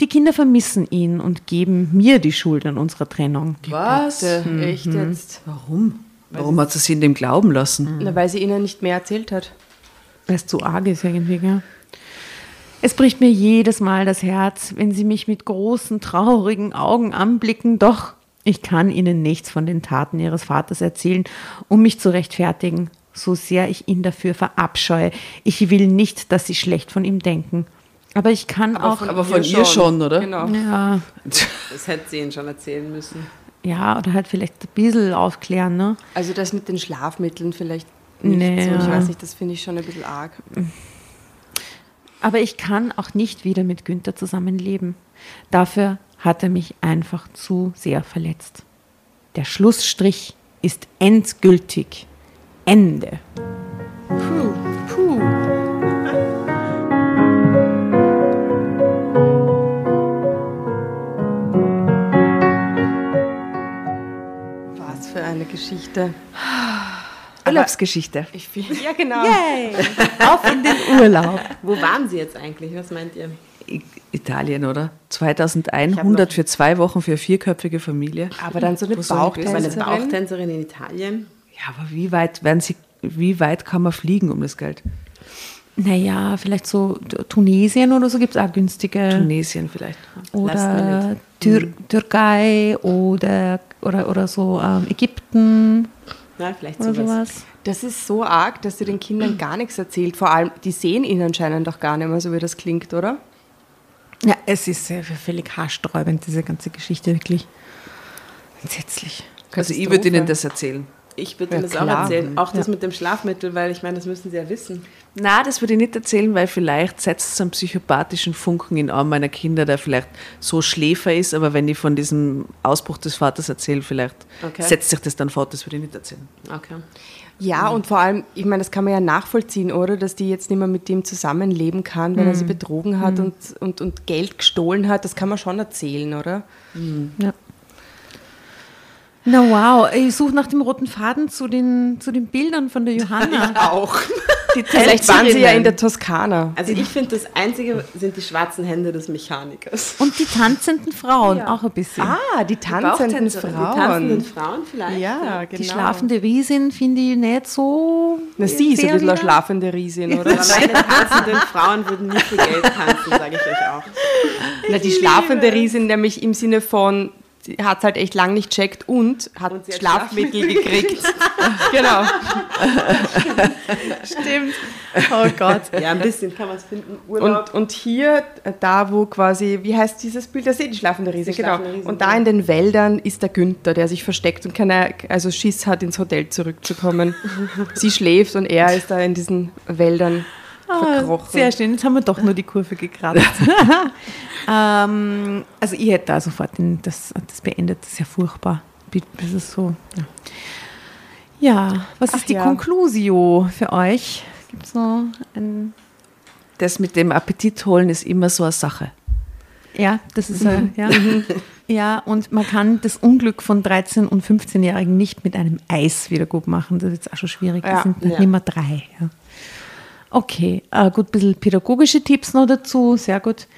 Die Kinder vermissen ihn und geben mir die Schuld an unserer Trennung. Was? Bitte, Echt jetzt? Warum? Warum hat sie sie in dem glauben lassen? Na, weil sie ihnen nicht mehr erzählt hat. Weil es zu arg ist irgendwie, gell? Es bricht mir jedes Mal das Herz, wenn sie mich mit großen, traurigen Augen anblicken, doch ich kann ihnen nichts von den Taten ihres Vaters erzählen, um mich zu rechtfertigen, so sehr ich ihn dafür verabscheue. Ich will nicht, dass sie schlecht von ihm denken. Aber ich kann auch. aber von ihr schon, oder? Genau. ja, Das hätte sie ihnen schon erzählen müssen. ja, oder halt vielleicht ein bisschen aufklären, ne? Also das mit den Schlafmitteln vielleicht nicht Nee, so. Ich weiß nicht, das finde ich schon ein bisschen arg. Aber ich kann auch nicht wieder mit Günther zusammenleben. Dafür hat er mich einfach zu sehr verletzt. Der Schlussstrich ist endgültig. Ende. Puh, puh. Was für eine Geschichte. Urlaubsgeschichte. Ich find, ja, genau. Yay! Auf in den Urlaub. Wo waren Sie jetzt eigentlich? Was meint ihr? Italien, oder? 2100 für zwei Wochen für eine vierköpfige Familie. Aber dann so eine War eine Bauchtänzerin. Bauchtänzerin in Italien? Ja, aber wie weit werden sie, wie weit kann man fliegen um das Geld? Naja, vielleicht so Tunesien oder so gibt es auch günstige. Tunesien vielleicht. Oder. Tür Türkei oder, oder, oder so ähm, Ägypten Na, vielleicht sowas. sowas. Das ist so arg, dass sie den Kindern gar nichts erzählt. Vor allem, die sehen ihn anscheinend auch gar nicht mehr, so wie das klingt, oder? Ja, es ist sehr völlig haarsträubend, diese ganze Geschichte, wirklich. Entsetzlich. Also ich würde Ihnen das erzählen. Ich würde Ja, Ihnen das auch klar. erzählen. Auch das mit dem Schlafmittel, weil ich meine, das müssen Sie ja wissen. Na, das würde ich nicht erzählen, weil vielleicht setzt es einen psychopathischen Funken in Arm meiner Kinder, der vielleicht so Schläfer ist, aber wenn ich von diesem Ausbruch des Vaters erzähle, vielleicht Okay. setzt sich das dann fort, das würde ich nicht erzählen. Okay. Ja, und vor allem, ich meine, das kann man ja nachvollziehen, oder? Dass die jetzt nicht mehr mit dem zusammenleben kann, wenn er sie betrogen hat und, und, und Geld gestohlen hat. Das kann man schon erzählen, oder? Ja. Na wow, ich suche nach dem roten Faden zu den, zu den Bildern von der Johanna. Auch. Vielleicht waren sie ja in der Toskana. Also ich finde, das Einzige sind die schwarzen Hände des Mechanikers. Und die tanzenden Frauen, auch ein bisschen. Ah, die tanzenden die Frauen. Die tanzenden Frauen vielleicht. ja, genau. Die schlafende Riesin finde ich nicht so. Na, sie ist ein bisschen eine schlafende Riesin, oder? Aber meine tanzenden Frauen würden nie für Geld tanzen, sage ich euch auch. Na, die schlafende Riesin nämlich im Sinne von, hat es halt echt lang nicht checkt und hat Und hat Schlafmittel gekriegt. genau. Stimmt. Oh Gott. Ja, ein bisschen kann man es finden. Urlaub. Und, und hier, äh, da wo quasi, wie heißt dieses Bild? Das ist eh die schlafende Riese, Die genau. schlafende Riese, und da ja. in den Wäldern ist der Günther, der sich versteckt und keine, also Schiss hat, ins Hotel zurückzukommen. Sie schläft und er ist da in diesen Wäldern verkrochen. Ah, Sehr schön, jetzt haben wir doch nur die Kurve gekratzt. ähm, also ich hätte da sofort den, das, das beendet, das ist ja furchtbar. Das ist so. Ja, ja was Ach ist die ja. Conclusio für euch? Gibt es so ein. Das mit dem Appetit holen ist immer so eine Sache. Ja, das ist äh, ja. ja, und man kann das Unglück von 13- und 15-Jährigen nicht mit einem Eis wieder gut machen. Das ist jetzt auch schon schwierig. Das Ja, sind ja. nicht mehr drei. Ja. Okay, äh, gut, ein bisschen pädagogische Tipps noch dazu. Sehr gut.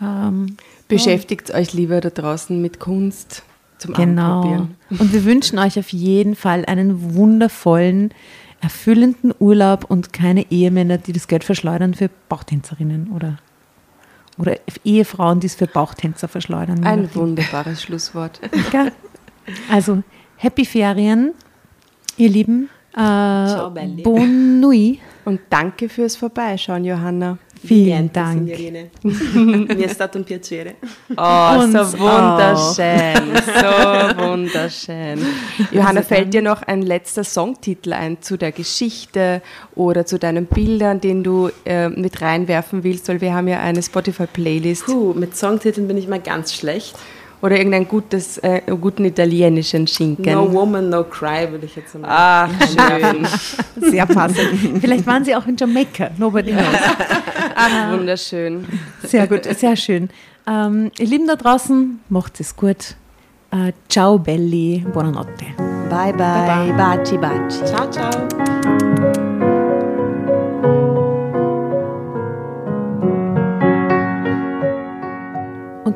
Ähm, Beschäftigt euch lieber da draußen mit Kunst zum Genau. Anprobieren. Und wir wünschen euch auf jeden Fall einen wundervollen, erfüllenden Urlaub und keine Ehemänner, die das Geld verschleudern für Bauchtänzerinnen oder, oder Ehefrauen, die es für Bauchtänzer verschleudern. Ein wunderbares Schlusswort. Gell? Also, happy Ferien, ihr Lieben. Äh, Ciao, belli. Bon nuit. Und danke fürs Vorbeischauen, Johanna. Vielen Dank. signorine. Mi è stato un piacere. Oh, Uns so wunderschön, so wunderschön. Johanna, fällt dir noch ein letzter Songtitel ein zu der Geschichte oder zu deinen Bildern, den du äh, mit reinwerfen willst? Weil wir haben ja eine Spotify-Playlist Puh, mit Songtiteln bin ich mal ganz schlecht. Oder irgendeinen gutes, äh, guten italienischen Schinken. No Woman, No Cry würde ich jetzt mal. Ah, schön. Sehr passend. Vielleicht waren sie auch in Jamaika. Nobody knows. Ach, wunderschön. Sehr gut, sehr schön. Ähm, ihr Lieben da draußen, macht es gut. Äh, ciao belli, buonanotte. Bye, bye. Baci, baci. Ciao, ciao.